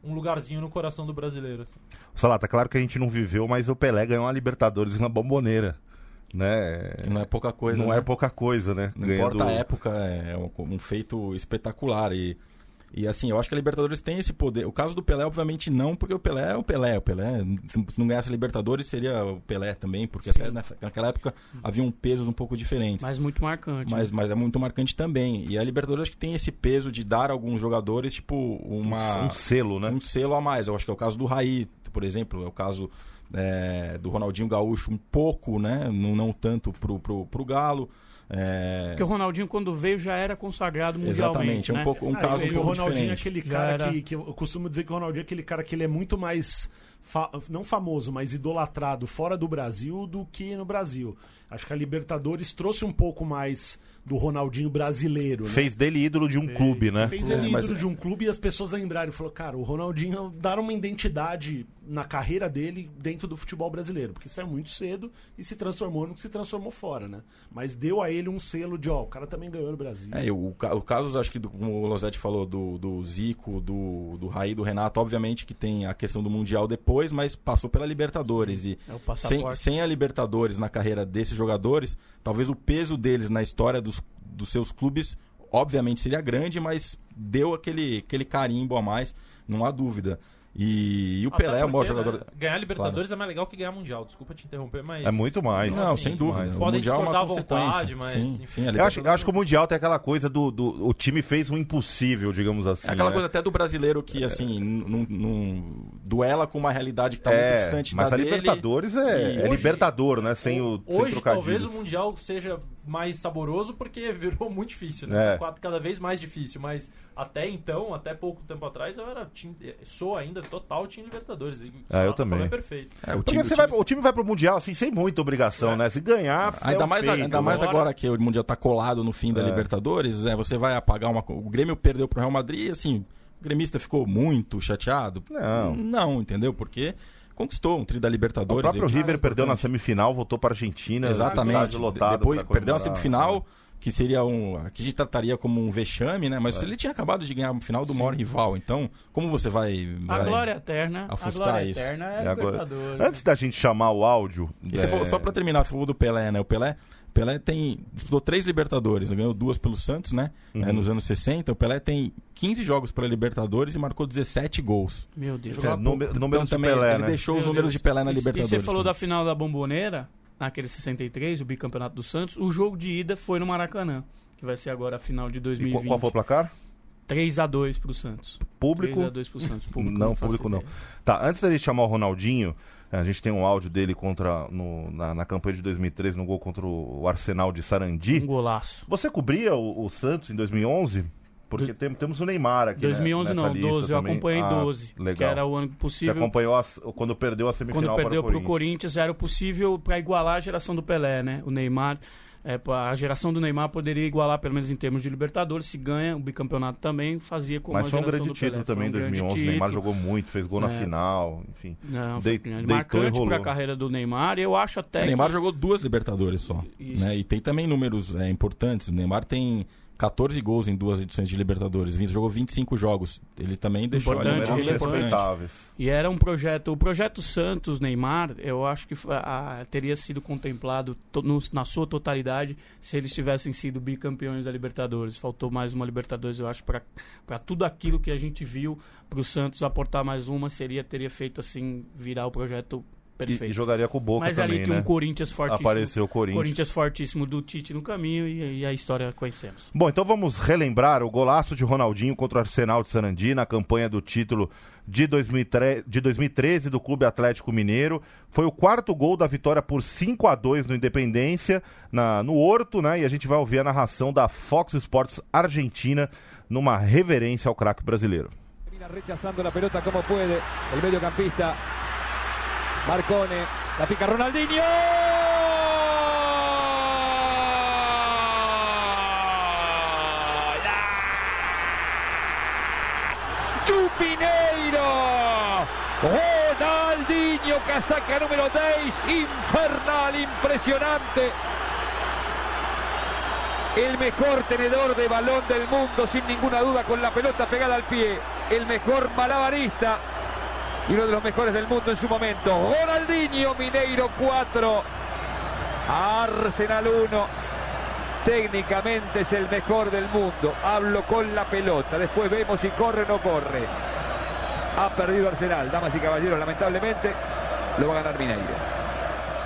um lugarzinho no coração do brasileiro. assim. Salata, claro que a gente não viveu, mas o Pelé ganhou uma Libertadores na bomboneira. Né? Que não é pouca coisa. Não né? é pouca coisa, né? Não Ganhando- importa a época, é um, um feito espetacular. E, e assim, eu acho que a Libertadores tem esse poder. O caso do Pelé, obviamente, não, porque o Pelé é o Pelé. O Pelé, se não ganhasse a Libertadores, seria o Pelé também, porque até nessa- naquela época havia um pesos um pouco diferentes. Mas muito marcante. Mas, né? mas é muito marcante também. E a Libertadores acho que tem esse peso de dar a alguns jogadores, tipo, uma, Um selo, né? um selo a mais. Eu acho que é o caso do Raí, por exemplo, é o caso é, do Ronaldinho Gaúcho, um pouco, né? Não, não tanto pro, pro, pro Galo. É, Porque o Ronaldinho, quando veio, já era consagrado mundialmente. exatamente, é né? um, pouco, um Ah, caso um o pouco Ronaldinho é diferente. aquele cara era- que, que eu costumo dizer que o Ronaldinho é aquele cara que ele é muito mais fa- não famoso, mas idolatrado fora do Brasil do que no Brasil. Acho que a Libertadores trouxe um pouco mais do Ronaldinho brasileiro, né? Fez dele ídolo de um clube, né? Fez É, ele mas- ídolo de um clube e as pessoas lembraram. Falou, cara, o Ronaldinho dar uma identidade na carreira dele dentro do futebol brasileiro. Porque saiu muito cedo e se transformou no que se transformou fora, né? Mas deu a ele um selo de, ó, o cara também ganhou no Brasil. É, o, o caso, acho que, do, como o Losetti falou, do, do Zico, do, do Raí, do Renato, obviamente que tem a questão do Mundial depois, mas passou pela Libertadores. E É o sem, sem a Libertadores na carreira desses jogadores, talvez o peso deles na história dos, dos seus clubes, obviamente seria grande, mas deu aquele, aquele carimbo a mais, não há dúvida. E, e o Pelé é o maior porque, né, jogador. Ganhar Libertadores é mais legal que ganhar Mundial. Desculpa te interromper, mas. É muito mais. Não, assim, sem dúvida. mas O podem Mundial é uma discordar à consequência. vontade, mas, Sim, enfim. sim, a Eu acho, eu acho que o Mundial tem aquela coisa do, do. O time fez o impossível, digamos assim. É aquela né? coisa até do brasileiro que, assim, não, não duela com uma realidade que tá muito É, distante mas da a dele. Libertadores é, é hoje- libertador, né? Sem o sem Hoje, talvez o Mundial seja mais saboroso porque virou muito difícil, né? É. Cada- Cada vez mais difícil. Mas até então, até pouco tempo atrás, eu era. Time, sou ainda total time Libertadores. Ah, eu também. É perfeito. É, o time, você o vai, time- o time vai pro Mundial, assim, sem muita obrigação, É. né? Se ganhar, Ainda é o mais, feito, ainda mais né? agora que o Mundial tá colado no fim da É. Libertadores, é, você vai apagar uma. O Grêmio perdeu pro Real Madrid, assim, o gremista ficou muito chateado. Não. Não, entendeu? Porque conquistou um tri da O Libertadores. próprio e- River perdeu na semifinal, voltou para a Argentina. Exatamente. lotado Depois perdeu a semifinal, que seria um. que a gente trataria como um vexame, né? É. Mas ele tinha acabado de ganhar a final do maior rival. Então, como você vai. A vai- glória eterna, a glória isso. eterna é a agora- Libertadores. Antes da gente chamar o áudio. Você é, falou, só pra terminar, você falou do Pelé, né? O Pelé. Pelé tem disputou três Libertadores, ganhou duas pelo Santos, né? Uhum. É, nos anos 60. O Pelé tem 15 jogos pela Libertadores e marcou 17 gols. Meu Deus. É, número- números de também Pelé, ele né? deixou os Meu números Deus. de Pelé na E- Libertadores. E você falou também. da final da Bomboneira, naquele 63, o bicampeonato do Santos. O jogo de ida foi no Maracanã, que vai ser agora a final de e 2020. qual, qual foi o placar? 3x2 pro Santos. Público? 3x2 pro Santos. Público, Não, faço público não. ideia. Tá, antes da gente chamar o Ronaldinho, a gente tem um áudio dele contra no- na, na campanha de 2013, no gol contra o Arsenal de Sarandi. Um golaço. Você cobria o, o Santos em 2011? Porque Do- tem- temos o Neymar aqui. né, 2011 nessa não, lista 12. Eu também. acompanhei Ah, 12. Legal. Que era o ano Você possível. acompanhou as- quando perdeu a semifinal Quando perdeu para o pro Corinthians, era o possível para igualar a geração do Pelé, né? O Neymar. É, a geração do Neymar poderia igualar, pelo menos em termos de Libertadores. Se ganha o bicampeonato também, fazia como Mas foi um grande Pelé. título Foi também em um grande 2011. O Neymar jogou muito, fez gol na É. final, enfim. Não, Dei- foi grande. deitou marcante para a carreira do Neymar. Eu acho até. O que- Neymar jogou duas Libertadores só. Isso. Né? E tem também números é, importantes. O Neymar tem 14 gols em duas edições de Libertadores. Jogou 25 jogos. Ele também deixou Importante, relevante. respeitáveis. E era um projeto. O projeto Santos Neymar, eu acho que ah, teria sido contemplado to- no- na sua totalidade se eles tivessem sido bicampeões da Libertadores. Faltou mais uma Libertadores, eu acho, para tudo aquilo que a gente viu para o Santos aportar mais uma, seria teria feito assim virar o projeto perfeito. e jogaria com o Boca Mas também, ali tem né? um Corinthians fortíssimo. Apareceu o Corinthians. Corinthians fortíssimo do Tite no caminho e, e a história conhecemos. Bom, então vamos relembrar o golaço de Ronaldinho contra o Arsenal de Sarandi na campanha do título de 2013, de 2013 do Clube Atlético Mineiro. Foi o quarto gol da vitória por 5 a 2 no Independência, na, no Horto, né? E a gente vai ouvir a narração da Fox Sports Argentina numa reverência ao craque brasileiro. Termina rechazando la pelota como puede el mediocampista Marcone. La pica Ronaldinho. Chupineiro. Ronaldinho, casaca número 10. Infernal, impresionante. El mejor tenedor de balón del mundo, sin ninguna duda, con la pelota pegada al pie. El mejor malabarista y uno de los mejores del mundo en su momento. Ronaldinho, Mineiro 4, Arsenal 1. Técnicamente es el mejor del mundo. Hablo con la pelota. Después vemos si corre o no corre. Ha perdido Arsenal, damas y caballeros. Lamentablemente lo va a ganar Mineiro.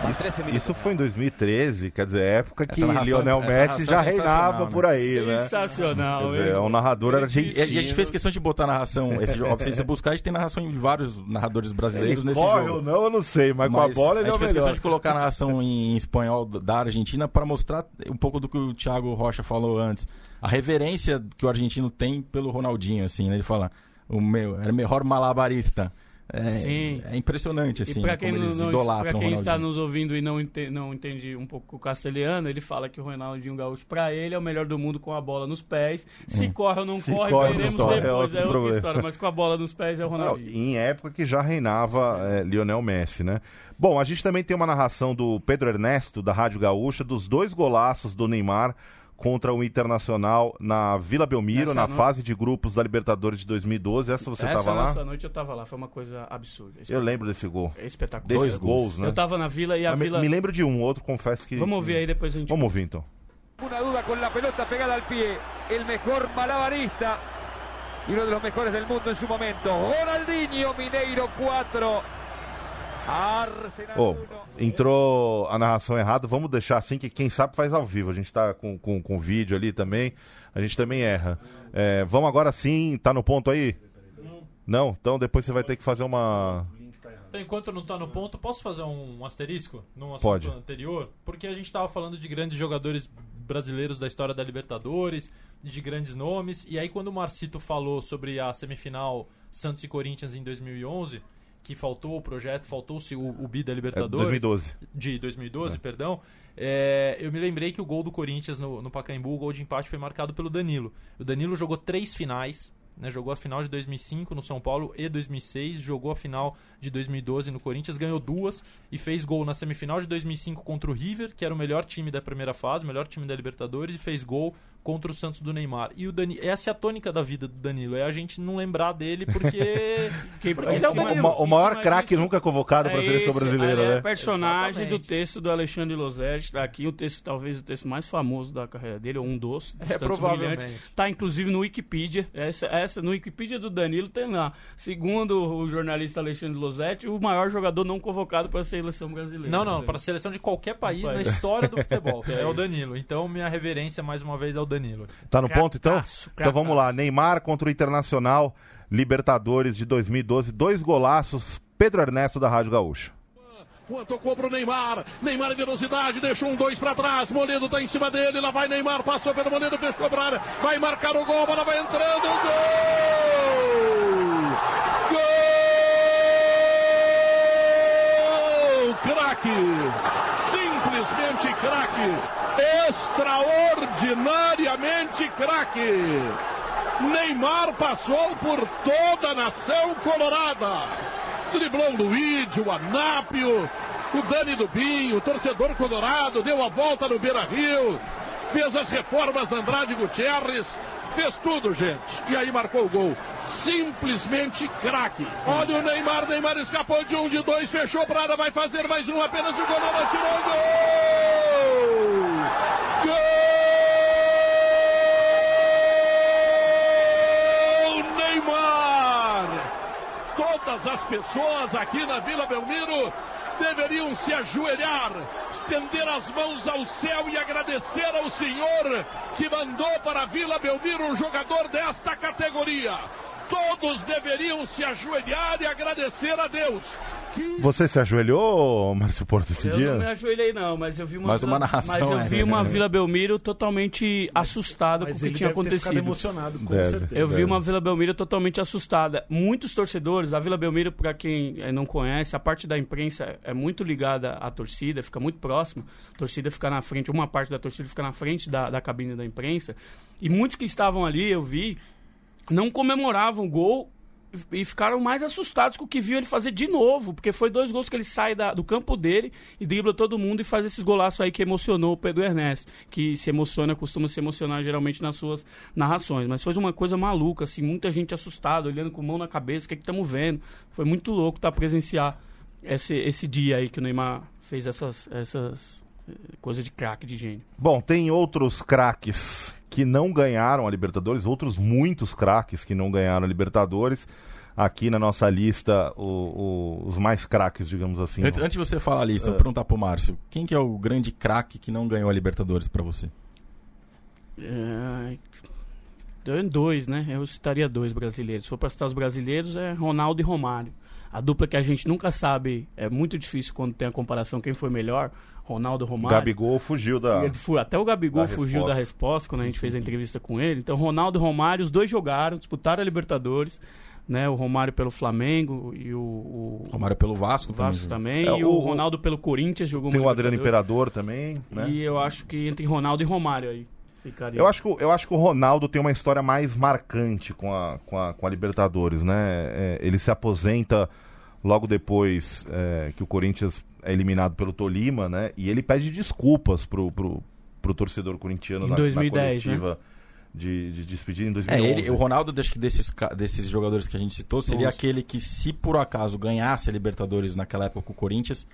Más 13 Isso, isso foi em 2013, quer dizer, época que narração- Lionel Messi já é reinava né? por aí, né? Sensacional, Quer dizer, hein? é um narrador E, argentino. e a gente fez questão de botar narração. Esse jogo, se você buscar, a gente tem narração de vários narradores brasileiros Ele nesse corre jogo. ou não, eu não sei, mas, com a bola ele é gente o fez questão de colocar a narração em espanhol da Argentina para mostrar um pouco do que o Thiago Rocha falou antes. A reverência que o argentino tem pelo Ronaldinho, assim, né? Ele fala, o meu, era o melhor malabarista. É, Sim. é impressionante, assim, e para né, quem, como não, eles não, idolatram pra o quem está nos ouvindo e não, ente- não entende um pouco o castelhano, ele fala que o Ronaldinho Gaúcho, para ele, é o melhor do mundo com a bola nos pés. Se corre ou não É. Se corre, corre, veremos história, é depois. outro É outra problema. história, mas com a bola nos pés é o Não, Ronaldinho. em época que já reinava é, Lionel Messi, né? Bom, a gente também tem uma narração do Pedro Ernesto, da Rádio Gaúcha, dos dois golaços do Neymar contra o Internacional na Vila Belmiro, Essa na no- fase de grupos da Libertadores de 2012. Essa você Essa estava lá? nossa noite eu tava lá, foi uma coisa absurda. Eu lembro desse gol. É espetacular. Desses gols, né? Eu tava na vila e a Mas me- vila. Me lembro de um, outro confesso que... Vamos ouvir aí, depois a gente. Vamos ouvir então. Ninguna duda con la pelota pegada al pie. El mejor malabarista y uno de los mejores del mundo en su momento. Ronaldinho, Mineiro 4. 1. entrou a narração errada, vamos deixar assim que quem sabe faz ao vivo. A gente tá com, com, com vídeo ali também, a gente também erra. É, vamos agora sim, tá no ponto aí? Não? Então depois você vai ter que fazer uma. Então, enquanto não tá no ponto, posso fazer um asterisco num assunto Pode. anterior? Porque a gente tava falando de grandes jogadores brasileiros da história da Libertadores, de grandes nomes, e aí quando o Marcito falou sobre a semifinal Santos e Corinthians em 2011, que faltou o projeto, faltou-se o, o bi da É, Libertadores, 2012. de 2012, perdão, é, eu me lembrei que o gol do Corinthians no, no Pacaembu, o gol de empate, foi marcado pelo Danilo. O Danilo jogou três finais né? Jogou a final de 2005 no São Paulo e 2006, jogou a final de 2012 no Corinthians, ganhou duas e fez gol na semifinal de 2005 contra o River, que era o melhor time da primeira fase, o melhor time da Libertadores, e fez gol contra o Santos do Neymar. E o Dani, essa é a tônica da vida do Danilo, é a gente não lembrar dele porque Que- porque ele é o O, Danilo. ma- o maior Isso, craque nunca convocado para a É seleção brasileira, é né? personagem Exatamente. do texto do Alexandre Losetti, tá aqui, o texto, talvez o texto mais famoso da carreira dele, ou um dos, dos É, provavelmente. brilhantes. Tá inclusive no Wikipedia. Essa, essa no Wikipedia do Danilo tem lá. Segundo o jornalista Alexandre Losetti, o maior jogador não convocado para a seleção brasileira. Não, não, para a seleção de qualquer país País. na história do futebol. É é o. Danilo. Então, minha reverência mais uma vez ao Danilo. Tá no ponto, então? Então vamos lá. Neymar contra o Internacional, Libertadores de 2012. Dois golaços. Pedro Ernesto da Rádio Gaúcha. Juan tocou pro Neymar. Neymar em velocidade, deixou um dois pra trás. Moledo tá em cima dele. Lá vai Neymar, passou pelo Moledo, fez cobrar. Vai marcar o gol, a bola vai entrando. Gol! Gol! Craque! Simplesmente craque! Extraordinariamente craque! Neymar passou por toda a nação colorada. Driblou o Luigi, o Anápio, o Dani Dubinho, o torcedor colorado, deu a volta no Beira Rio, fez as reformas da Andrade Gutierrez, fez tudo, gente. E aí marcou o gol. Simplesmente craque. Olha o Neymar, Neymar escapou de um, de dois, fechou pra área, vai fazer mais um, apenas o goleiro tirou o gol! Gol! Neymar! Todas as pessoas aqui na Vila Belmiro deveriam se ajoelhar, estender as mãos ao céu e agradecer ao Senhor que mandou para a Vila Belmiro um jogador desta categoria. Todos deveriam se ajoelhar e agradecer a Deus. Que Você se ajoelhou, Márcio Porto, esse Eu dia? não me ajoelhei, não, mas eu vi uma, Mas uma Vila- narração, mas eu é. vi uma Vila Belmiro totalmente assustada com o Mas que tinha deve ter ficado acontecido. emocionado, com Deve. certeza. Eu vi uma Vila Belmiro totalmente assustada. Muitos torcedores, a Vila Belmiro, para quem eh, não conhece, a parte da imprensa é muito ligada à torcida, fica muito próximo. A torcida fica na frente, uma parte da torcida fica na frente da, da cabine da imprensa. E muitos que estavam ali, eu vi, não comemoravam o gol e ficaram mais assustados com o que viam ele fazer de novo, porque foi dois gols que ele sai da- do campo dele e dribla todo mundo e faz esses golaços aí que emocionou o Pedro Ernesto, que se emociona, costuma se emocionar geralmente nas suas narrações, mas foi uma coisa maluca, assim, muita gente assustada, olhando com mão na cabeça, o que é que estamos vendo? Foi muito louco tá presenciar esse, esse dia aí que o Neymar fez essas, essas coisas de craque de gênio. Bom, tem outros craques que não ganharam a Libertadores, outros muitos craques que não ganharam a Libertadores. Aqui na nossa lista, o- o- os mais craques, digamos assim. Antes, antes de você falar a lista, eu vou perguntar pro Márcio. Quem que é o grande craque que não ganhou a Libertadores pra você? É, dois, né? Eu citaria dois brasileiros. Se for para citar os brasileiros, é Ronaldo e Romário. A dupla que a gente nunca sabe, é muito difícil quando tem a comparação quem foi melhor, Ronaldo e Romário. Gabigol fugiu da. Até o Gabigol da fugiu da resposta. resposta quando a gente fez a entrevista com ele. Então, Ronaldo e Romário, os dois jogaram, disputaram a Libertadores. Né? O Romário pelo Flamengo e o, o Romário pelo Vasco, Vasco também. também. É, e o- o Ronaldo pelo Corinthians jogou Tem o Adriano. Imperador também, né? E eu acho que entre Ronaldo e Romário aí. Ficaria. Eu acho, que, o- eu acho que o Ronaldo tem uma história mais marcante com a, com a, com a Libertadores, né? É, ele se aposenta logo depois é, que o Corinthians é eliminado pelo Tolima, né? E ele pede desculpas pro, pro, pro torcedor corintiano Em na, 2010, na coletiva de, de despedida em É, 2011. ele, o Ronaldo, acho que desses, desses jogadores que a gente citou, seria Onze. aquele que, se por acaso ganhasse a Libertadores naquela época com o Corinthians,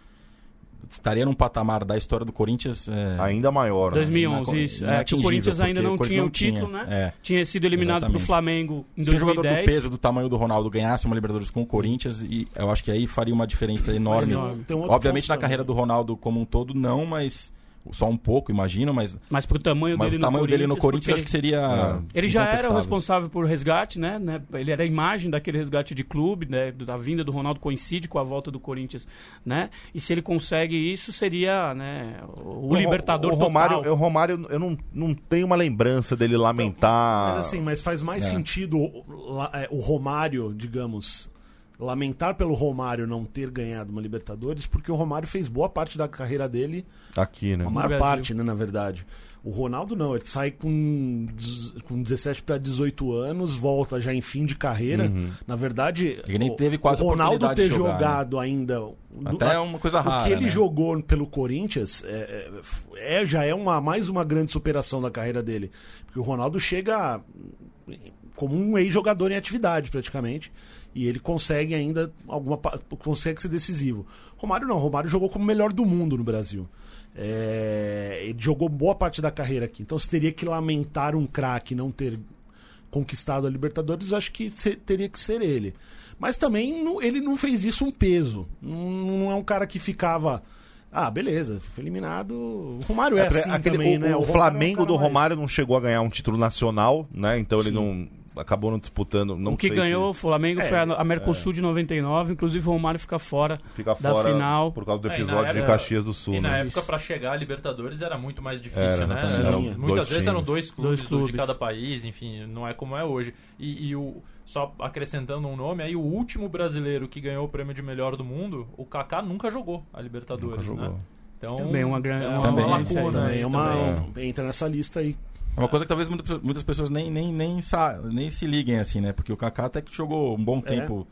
estaria num patamar da história do Corinthians. é, Ainda maior, né? 2011, ina- isso. É, que o Corinthians ainda não Corinthians tinha não o título, tinha, né? é. Tinha sido eliminado pro Exatamente. Flamengo em Se um jogador do 2010. peso do tamanho do Ronaldo ganhasse uma Libertadores com o Corinthians, e eu acho que aí faria uma diferença enorme. Obviamente na carreira do Ronaldo como um todo, não, mas só um pouco, imagino, mas, Mas pro tamanho mas dele o no tamanho Corinthians. dele no Corinthians acho que seria. Ele já era o responsável por resgate, né? né? Ele era a imagem daquele resgate de clube, né? Da vinda do Ronaldo coincide com a volta do Corinthians, né? E se ele consegue isso, seria, né? O, Ro- libertador o Romário, total. o Romário, eu não, não tenho uma lembrança dele lamentar. Mas assim, mas faz mais É. sentido o, é, o Romário, digamos, lamentar pelo Romário não ter ganhado uma Libertadores, porque o Romário fez boa parte da carreira dele, Aqui, né? a maior Brasil. parte, né, na verdade. O Ronaldo não, ele sai com, com 17 para 18 anos, volta já em fim de carreira. Na verdade, Ele nem o- teve quase o Ronaldo ter jogar, né? jogado ainda. do- Até é uma coisa o rara. que ele né? jogou pelo Corinthians é, é- é- já é uma, mais uma grande superação da carreira dele. Porque o Ronaldo chega como um ex-jogador em atividade, praticamente. E ele consegue ainda alguma consegue ser decisivo. Romário não, Romário jogou como o melhor do mundo no Brasil. É, ele jogou boa parte da carreira aqui. Então se teria que lamentar um craque não ter conquistado a Libertadores, eu acho que teria que ser ele. Mas também não- ele não fez isso um peso. Não, não é um cara que ficava. Ah, beleza, foi eliminado. O Romário é, É, assim aquele- também, o, né? o Romário é um Flamengo do mais- Romário não chegou a ganhar um título nacional, né? Então ele Sim. não acabou não disputando. Não o que sei ganhou o se Flamengo É, foi a, a Mercosul de 99, inclusive o Romário fica fora fica da fora final. por causa do É, episódio de época- Caxias do Sul. E na né? época, pra chegar a Libertadores era muito mais difícil, Era, né? Sim. muitas vezes eram dois clubes, Dois do- de clubes. cada país, enfim, não é como é hoje. E, e o, só acrescentando um nome, aí o último brasileiro que ganhou o prêmio de melhor do mundo, o Kaká nunca jogou a Libertadores, Nunca né? jogou. Então, Também uma grande- é uma Também, lacuna Também é uma, também. entra nessa lista aí. É uma coisa que talvez muitas, muitas pessoas nem, nem, nem, sa- nem se liguem assim, né? Porque o Kaká até que jogou um bom É. tempo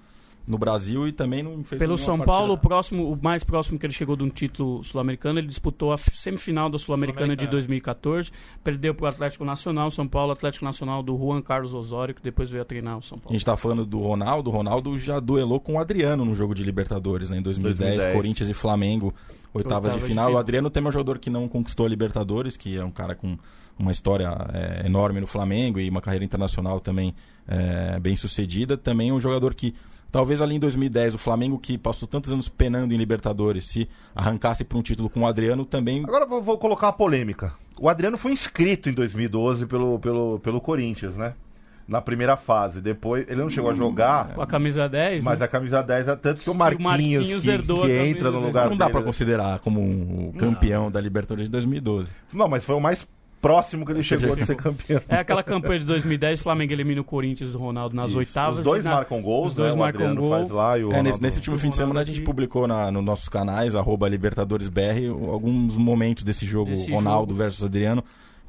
no Brasil e também não fez Pelo São partida- Paulo, o, próximo, o mais próximo que ele chegou de um título sul-americano, ele disputou a semifinal da Sul-Americana de Sul-Americana. 2014, perdeu para o Atlético Nacional, São Paulo, Atlético Nacional do Juan Carlos Osório, que depois veio a treinar o São A Paulo. gente tá falando do Ronaldo, o Ronaldo já duelou com o Adriano no jogo de Libertadores, né? Em 2010, 2010. Corinthians e Flamengo, oitavas Oitava de de final. final. O Adriano tem um jogador que não conquistou a Libertadores, que é um cara com uma história é, enorme no Flamengo e uma carreira internacional também é, bem sucedida. Também é um jogador que, talvez ali em 2010, o Flamengo que passou tantos anos penando em Libertadores, se arrancasse para um título com o Adriano, também Agora eu vou, vou colocar uma polêmica. O Adriano foi inscrito em 2012 pelo, pelo, pelo Corinthians, né? Na primeira fase. Depois, ele não chegou a jogar, Com a camisa 10, mas né? a camisa 10 é tanto que o Marquinhos, Marquinhos que, que entra no dele. lugar não dá para considerar como um, o campeão da Libertadores de 2012. Não, mas foi o mais próximo que ele chegou de ser campeão. É aquela campanha de 2010, o Flamengo elimina o Corinthians do Ronaldo nas Isso. oitavas. Os dois na- marcam gols, os dois né? marcam o Adriano gol. faz lá e o É, nesse, Ronaldo- nesse último fim de semana a gente aqui. publicou na, nos nossos canais, arroba LibertadoresBR, alguns momentos desse jogo Desse Ronaldo jogo. versus Adriano,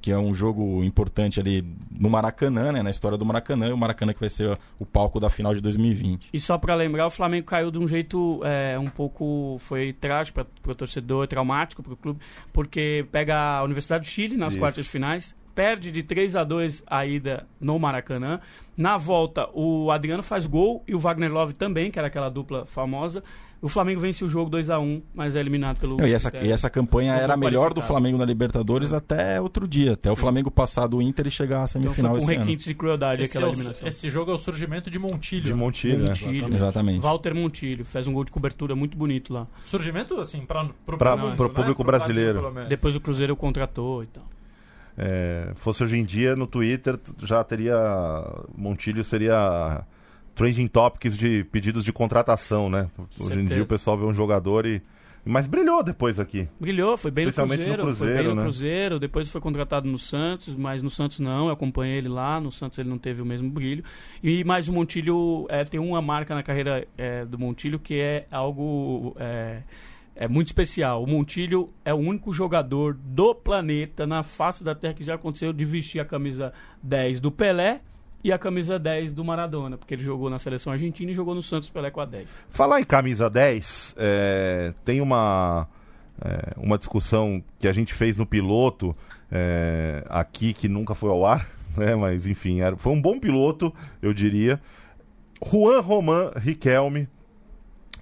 que é um jogo importante ali no Maracanã, né? Na história do Maracanã, e o Maracanã que vai ser o palco da final de 2020. E só pra lembrar, o Flamengo caiu de um jeito é, um pouco. Foi trágico para o torcedor, traumático para o clube, porque pega a Universidade do Chile nas Isso. quartas de finais, perde de 3 a 2 a ida no Maracanã. Na volta, o Adriano faz gol e o Wagner Love também, que era aquela dupla famosa. O Flamengo vence o jogo 2 a 1 mas é eliminado pelo. Não, e, essa, Inter. e essa campanha era a foi melhor do. Flamengo na Libertadores até outro dia, até o Flamengo passar do Inter e chegar à Então foi semifinal com esse ano. requintes de crueldade Esse, aquela é o- eliminação. esse jogo é o surgimento de Montilho. de né? Montilho, né? Montilho. Exatamente. Walter Montilho fez um gol de cobertura muito bonito lá. Surgimento, assim, não, pro isso, público Brasil, brasileiro. pelo menos. Depois o Cruzeiro o contratou e tal. É, fosse hoje em dia, no Twitter já teria. Montilho seria trending topics de pedidos de contratação, né? Hoje em Certeza. dia o pessoal vê um jogador e. Mas brilhou depois aqui. Brilhou, foi bem no Especialmente no Cruzeiro, foi Cruzeiro, bem no né? Cruzeiro, depois foi contratado no Santos, mas no Santos não, eu acompanhei ele lá, no Santos ele não teve o mesmo brilho. E mais o Montilho é, tem uma marca na carreira é, do Montilho que é algo é, é muito especial. O Montilho é o único jogador do planeta, na face da Terra, que já aconteceu de vestir a camisa 10 do Pelé e a camisa 10 do Maradona, porque ele jogou na seleção argentina e jogou no Santos Pelé com a 10. Falar em camisa 10, é, tem uma, é, uma discussão que a gente fez no piloto é, aqui, que nunca foi ao ar, né? mas enfim, era, foi um bom piloto, eu diria. Juan Roman Riquelme,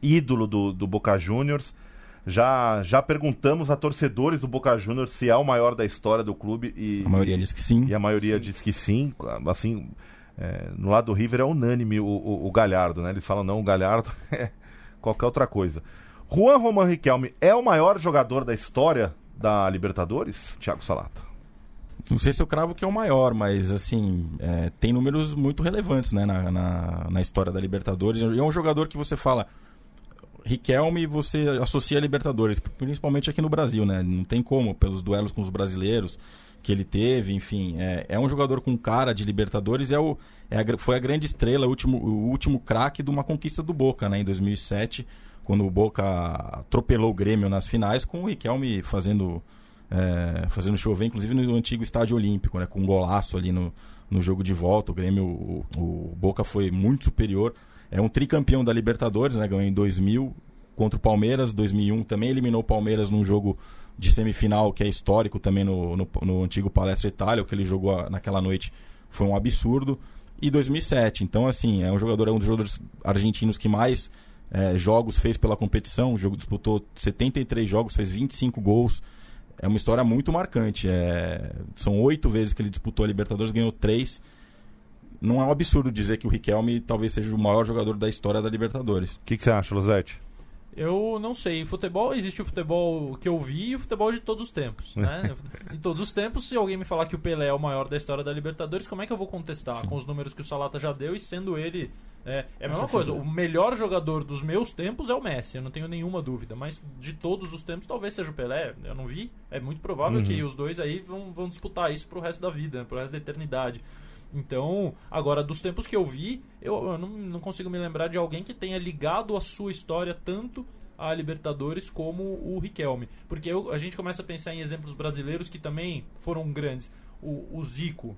ídolo do, do Boca Juniors. Já, já perguntamos a torcedores do Boca Juniors se é o maior da história do clube e A maioria diz que sim. e a maioria diz que sim. Assim, é, no lado do River é unânime o, o, o Galhardo, né? Eles falam, não, o Galhardo é qualquer outra coisa. Juan Roman Riquelme é o maior jogador da história da Libertadores? Thiago Salato. Não sei se eu cravo que é o maior, mas assim, é, tem números muito relevantes né, na, na, na história da Libertadores. E é um jogador que você fala. Riquelme você associa a Libertadores, principalmente aqui no Brasil, né? Não tem como, pelos duelos com os brasileiros. Que ele teve, enfim, é, é um jogador com cara de Libertadores, é o, é a, foi a grande estrela, o último, o último craque de uma conquista do Boca, né, em 2007, quando o Boca atropelou o Grêmio nas finais, com o Riquelme fazendo, é, fazendo chover, inclusive no antigo Estádio Olímpico, né, com um golaço ali no, no jogo de volta, o Grêmio, o, o Boca foi muito superior, é um tricampeão da Libertadores, né, ganhou em 2000 contra o Palmeiras, 2001 também eliminou o Palmeiras num jogo de semifinal que é histórico também no, no, no antigo Palestra Itália, o que ele jogou naquela noite foi um absurdo. E 2007, então assim, é um jogador, é um dos jogadores argentinos que mais é, jogos fez pela competição, o jogo disputou 73 jogos, fez 25 gols. É uma história muito marcante. É... São oito vezes que ele disputou a Libertadores, ganhou três. Não é um absurdo dizer que o Riquelme talvez seja o maior jogador da história da Libertadores. O que, que você acha, Luzete? Eu não sei. Futebol, existe o futebol que eu vi e o futebol de todos os tempos. Né? em todos os tempos, se alguém me falar que o Pelé é o maior da história da Libertadores, como é que eu vou contestar? Sim. Com os números que o Salata já deu e sendo ele. É, é a mesma coisa. O melhor jogador dos meus tempos é o Messi, eu não tenho nenhuma dúvida. Mas de todos os tempos, talvez seja o Pelé. Eu não vi. É muito provável uhum. que os dois aí vão, vão disputar isso pro resto da vida, né? pro resto da eternidade. Então, agora, dos tempos que eu vi, eu, eu não, não, consigo me lembrar de alguém que tenha ligado a sua história tanto a Libertadores como o Riquelme. Porque eu, a gente começa a pensar em exemplos brasileiros que também foram grandes. O, o Zico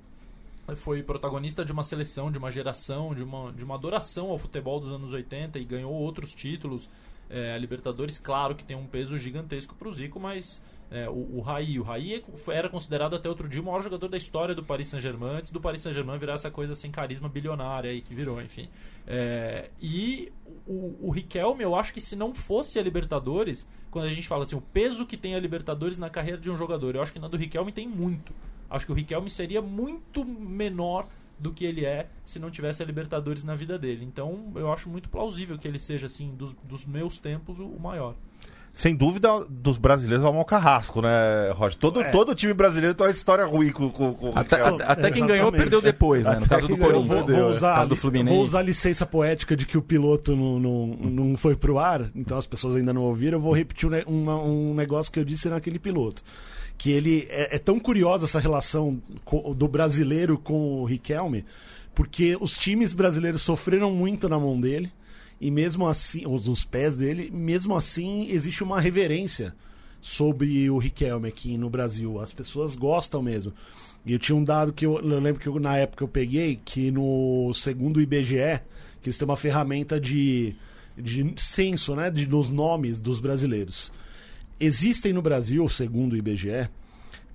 foi protagonista de uma seleção, de uma geração, de uma, de uma adoração ao futebol dos anos 80 e ganhou outros títulos. É, a Libertadores, claro que tem um peso gigantesco para o Zico, mas é, o, o Raí. O Raí é era considerado até outro dia o maior jogador da história do Paris Saint-Germain, antes do Paris Saint-Germain virar essa coisa sem carisma bilionária aí que virou, enfim. É, e o, o Riquelme, eu acho que se não fosse a Libertadores, quando a gente fala assim, o peso que tem a Libertadores na carreira de um jogador, eu acho que na do Riquelme tem muito. Acho que o Riquelme seria muito menor do que ele é se não tivesse a Libertadores na vida dele. Então, eu acho muito plausível que ele seja, assim, dos, dos meus tempos, o, o maior sem dúvida, dos brasileiros é o carrasco, né, Roger? Todo, é. todo time brasileiro tem uma história ruim com, com, com Até, até, até quem ganhou perdeu depois, né? No caso do Corinthians. Vou, vou, usar, caso do Fluminense. vou usar a licença poética de que o piloto não, não, não foi pro ar, então as pessoas ainda não ouviram. Eu vou repetir um, um negócio que eu disse naquele piloto. Que ele é, é tão curiosa essa relação do brasileiro com o Riquelme, porque os times brasileiros sofreram muito na mão dele e mesmo assim, os, os pés dele, mesmo assim existe uma reverência sobre o Riquelme aqui no Brasil. As pessoas gostam mesmo. E eu tinha um dado que eu, eu lembro que eu, na época eu peguei, que no segundo IBGE, que eles têm uma ferramenta de, de censo, né, de, dos nomes dos brasileiros. Existem no Brasil, segundo o IBGE,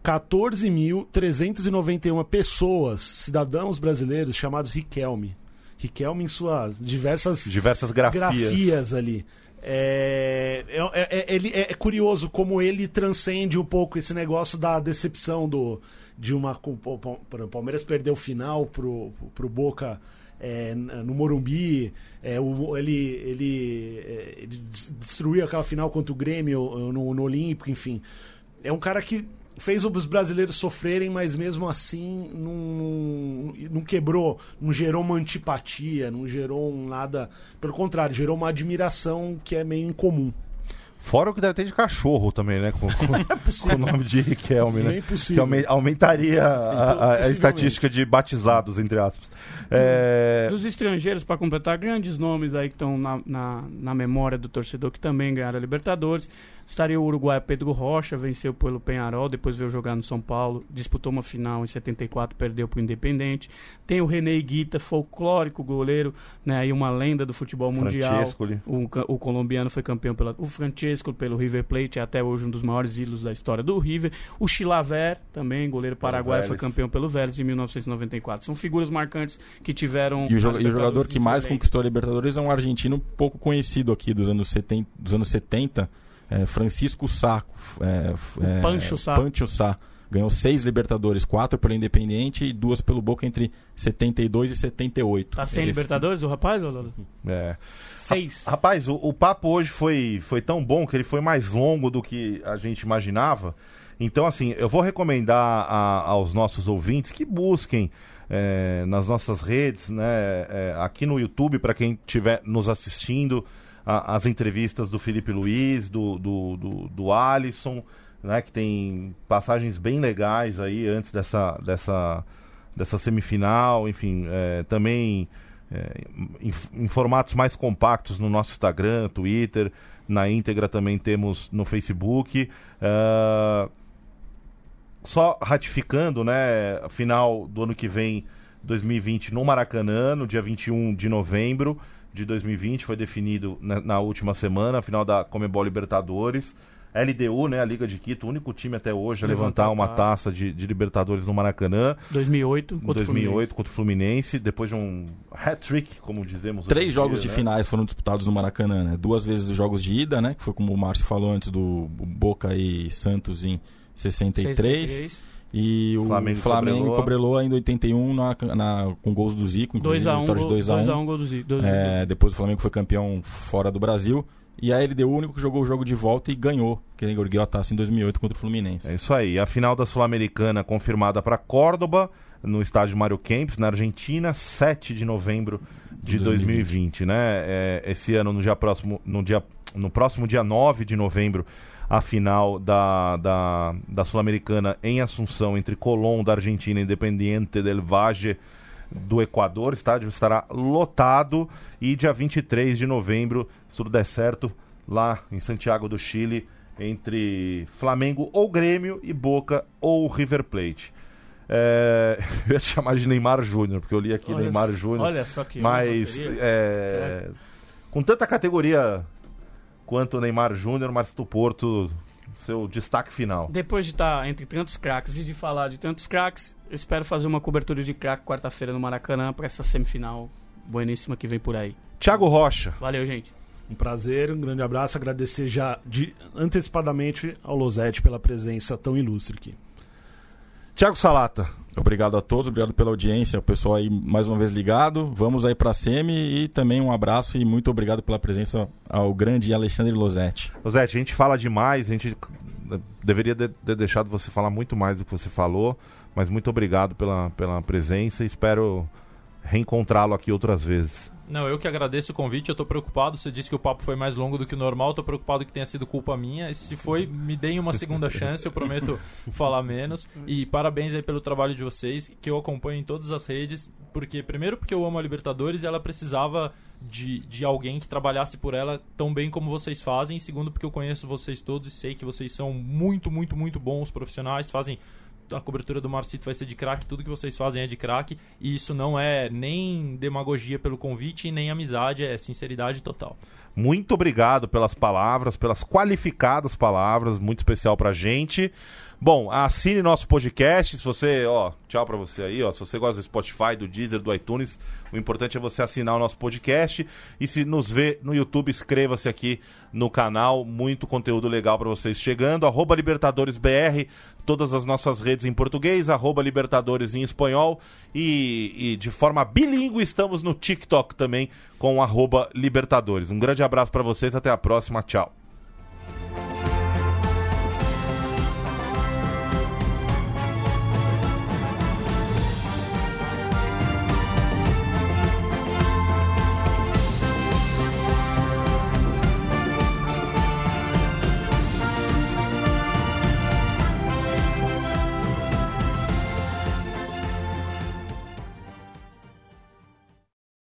14.391 pessoas, cidadãos brasileiros chamados Riquelme. Riquelme em suas diversas, diversas grafias. grafias ali. É, é, é, é ele, é, é, curioso como ele transcende um pouco esse negócio da decepção do de uma o Palmeiras perdeu o final pro, pro Boca é, no Morumbi é, o, ele, ele, é, ele, destruiu aquela final contra o Grêmio no, no Olímpico enfim é um cara que fez os brasileiros sofrerem, mas mesmo assim não, não quebrou, não gerou uma antipatia, não gerou um nada. Pelo contrário, gerou uma admiração que é meio incomum. Fora o que deve ter de cachorro também, né? Com, com, é com o nome de Riquelme, né? É. Que aumentaria a, a, a estatística de batizados, entre aspas. É... Dos estrangeiros, para completar, grandes nomes aí que estão na, na, na memória do torcedor que também ganharam a Libertadores. Estaria o Uruguai Pedro Rocha, venceu pelo Penharol, depois veio jogar no São Paulo, disputou uma final em 74, perdeu para o Independente. Tem o René Guita, folclórico goleiro, né, aí uma lenda do futebol mundial. O, o colombiano foi campeão pela o Francesco pelo River Plate, é até hoje um dos maiores ídolos da história do River. O Chilaver, também goleiro paraguaio, foi campeão pelo Vélez em 1994. São figuras marcantes que tiveram E o, jo e o jogador que mais conquistou a Libertadores é um argentino pouco conhecido aqui dos anos 70, dos anos 70 é, Francisco Saco. É, é, Pancho Sá. Pancho Sá. Ganhou seis Libertadores, quatro pelo Independiente e duas pelo Boca entre 72 e 78. Tá sem Eles... Libertadores o rapaz, Lolo? É. Seis. Rapaz, o, o papo hoje foi, foi tão bom que ele foi mais longo do que a gente imaginava. Então, assim, eu vou recomendar a, aos nossos ouvintes que busquem é, nas nossas redes, né, é, aqui no YouTube, para quem estiver nos assistindo, a, as entrevistas do Felipe Luiz, do, do, do, do Alisson. né, que tem passagens bem legais aí antes dessa, dessa, dessa semifinal, enfim, é, também é, em, em, formatos mais compactos no nosso Instagram, Twitter, na íntegra também temos no Facebook. Uh, só ratificando, né, final do ano que vem, 2020, no Maracanã, no dia 21 de novembro de 2020, foi definido na, na última semana, final da Comebol Libertadores. LDU, né, a Liga de Quito, o único time até hoje a levantar, levantar uma taça, taça de, de, Libertadores no Maracanã. 2008 contra 2008 contra o Fluminense, depois de um hat-trick, como dizemos. Três jogos dia, de né? finais foram disputados no Maracanã, né? Duas vezes jogos de ida, né, que foi como o Márcio falou antes do Boca e Santos em 63. 63. E o Flamengo, Flamengo Cobreloa ainda 81 na, na, com gols do Zico, inclusive 2 a 1, vitória de 2x1. 2x1 gol do Zico. É, depois o Flamengo foi campeão fora do Brasil. E a LDU, o único que jogou o jogo de volta e ganhou, que ergueu a taça em 2008 contra o Fluminense. É isso aí. A final da Sul-Americana confirmada para Córdoba, no estádio Mário Kempis, na Argentina, 7 de novembro de, de 2020, 2020, né? É, esse ano, no dia próximo, no dia, no próximo dia 9 de novembro, a final da, da, da Sul-Americana em Assunção entre Colón da Argentina e Independiente del Valle do Equador. O estádio estará lotado e dia 23 de novembro, se tudo der certo, lá em Santiago do Chile, entre Flamengo ou Grêmio e Boca ou River Plate. É, eu ia te chamar de Neymar Júnior, porque eu li aqui olha, Neymar Júnior. Olha só que. Mas é, com tanta categoria quanto Neymar Júnior, Marcos do Porto, seu destaque final. Depois de estar entre tantos craques e de falar de tantos craques, eu espero fazer uma cobertura de craque quarta-feira no Maracanã para essa semifinal bueníssima que vem por aí. Thiago Rocha. Valeu, gente. Um prazer, um grande abraço, agradecer já de, antecipadamente ao Losete pela presença tão ilustre aqui. Tiago Salata. Obrigado a todos, obrigado pela audiência, o pessoal aí mais uma vez ligado. Vamos aí para a SEMI e também um abraço e muito obrigado pela presença ao grande Alexandre Losetti. Losetti, a gente fala demais, a gente deveria ter deixado você falar muito mais do que você falou, mas muito obrigado pela, pela presença e espero reencontrá-lo aqui outras vezes. Não, eu que agradeço o convite, eu tô preocupado. Você disse que o papo foi mais longo do que o normal, tô preocupado que tenha sido culpa minha. E se foi, me deem uma segunda chance, eu prometo falar menos. E parabéns aí pelo trabalho de vocês, que eu acompanho em todas as redes, porque primeiro porque eu amo a Libertadores e ela precisava de, de alguém que trabalhasse por ela tão bem como vocês fazem. E segundo porque eu conheço vocês todos e sei que vocês são muito, muito, muito bons profissionais, fazem a cobertura do Marcito vai ser de craque, tudo que vocês fazem é de craque, e isso não é nem demagogia pelo convite, nem amizade, é sinceridade total. Muito obrigado pelas palavras, pelas qualificadas palavras, muito especial pra gente. Bom, assine nosso podcast. Se você, ó, tchau pra você aí, ó. Se você gosta do Spotify, do Deezer, do iTunes, o importante é você assinar o nosso podcast. E se nos vê no YouTube, inscreva-se aqui no canal. Muito conteúdo legal para vocês chegando. Arroba LibertadoresBR, todas as nossas redes em português, arroba Libertadores em espanhol. E, e de forma bilíngue estamos no TikTok também com arroba Libertadores. Um grande abraço para vocês, até a próxima, tchau.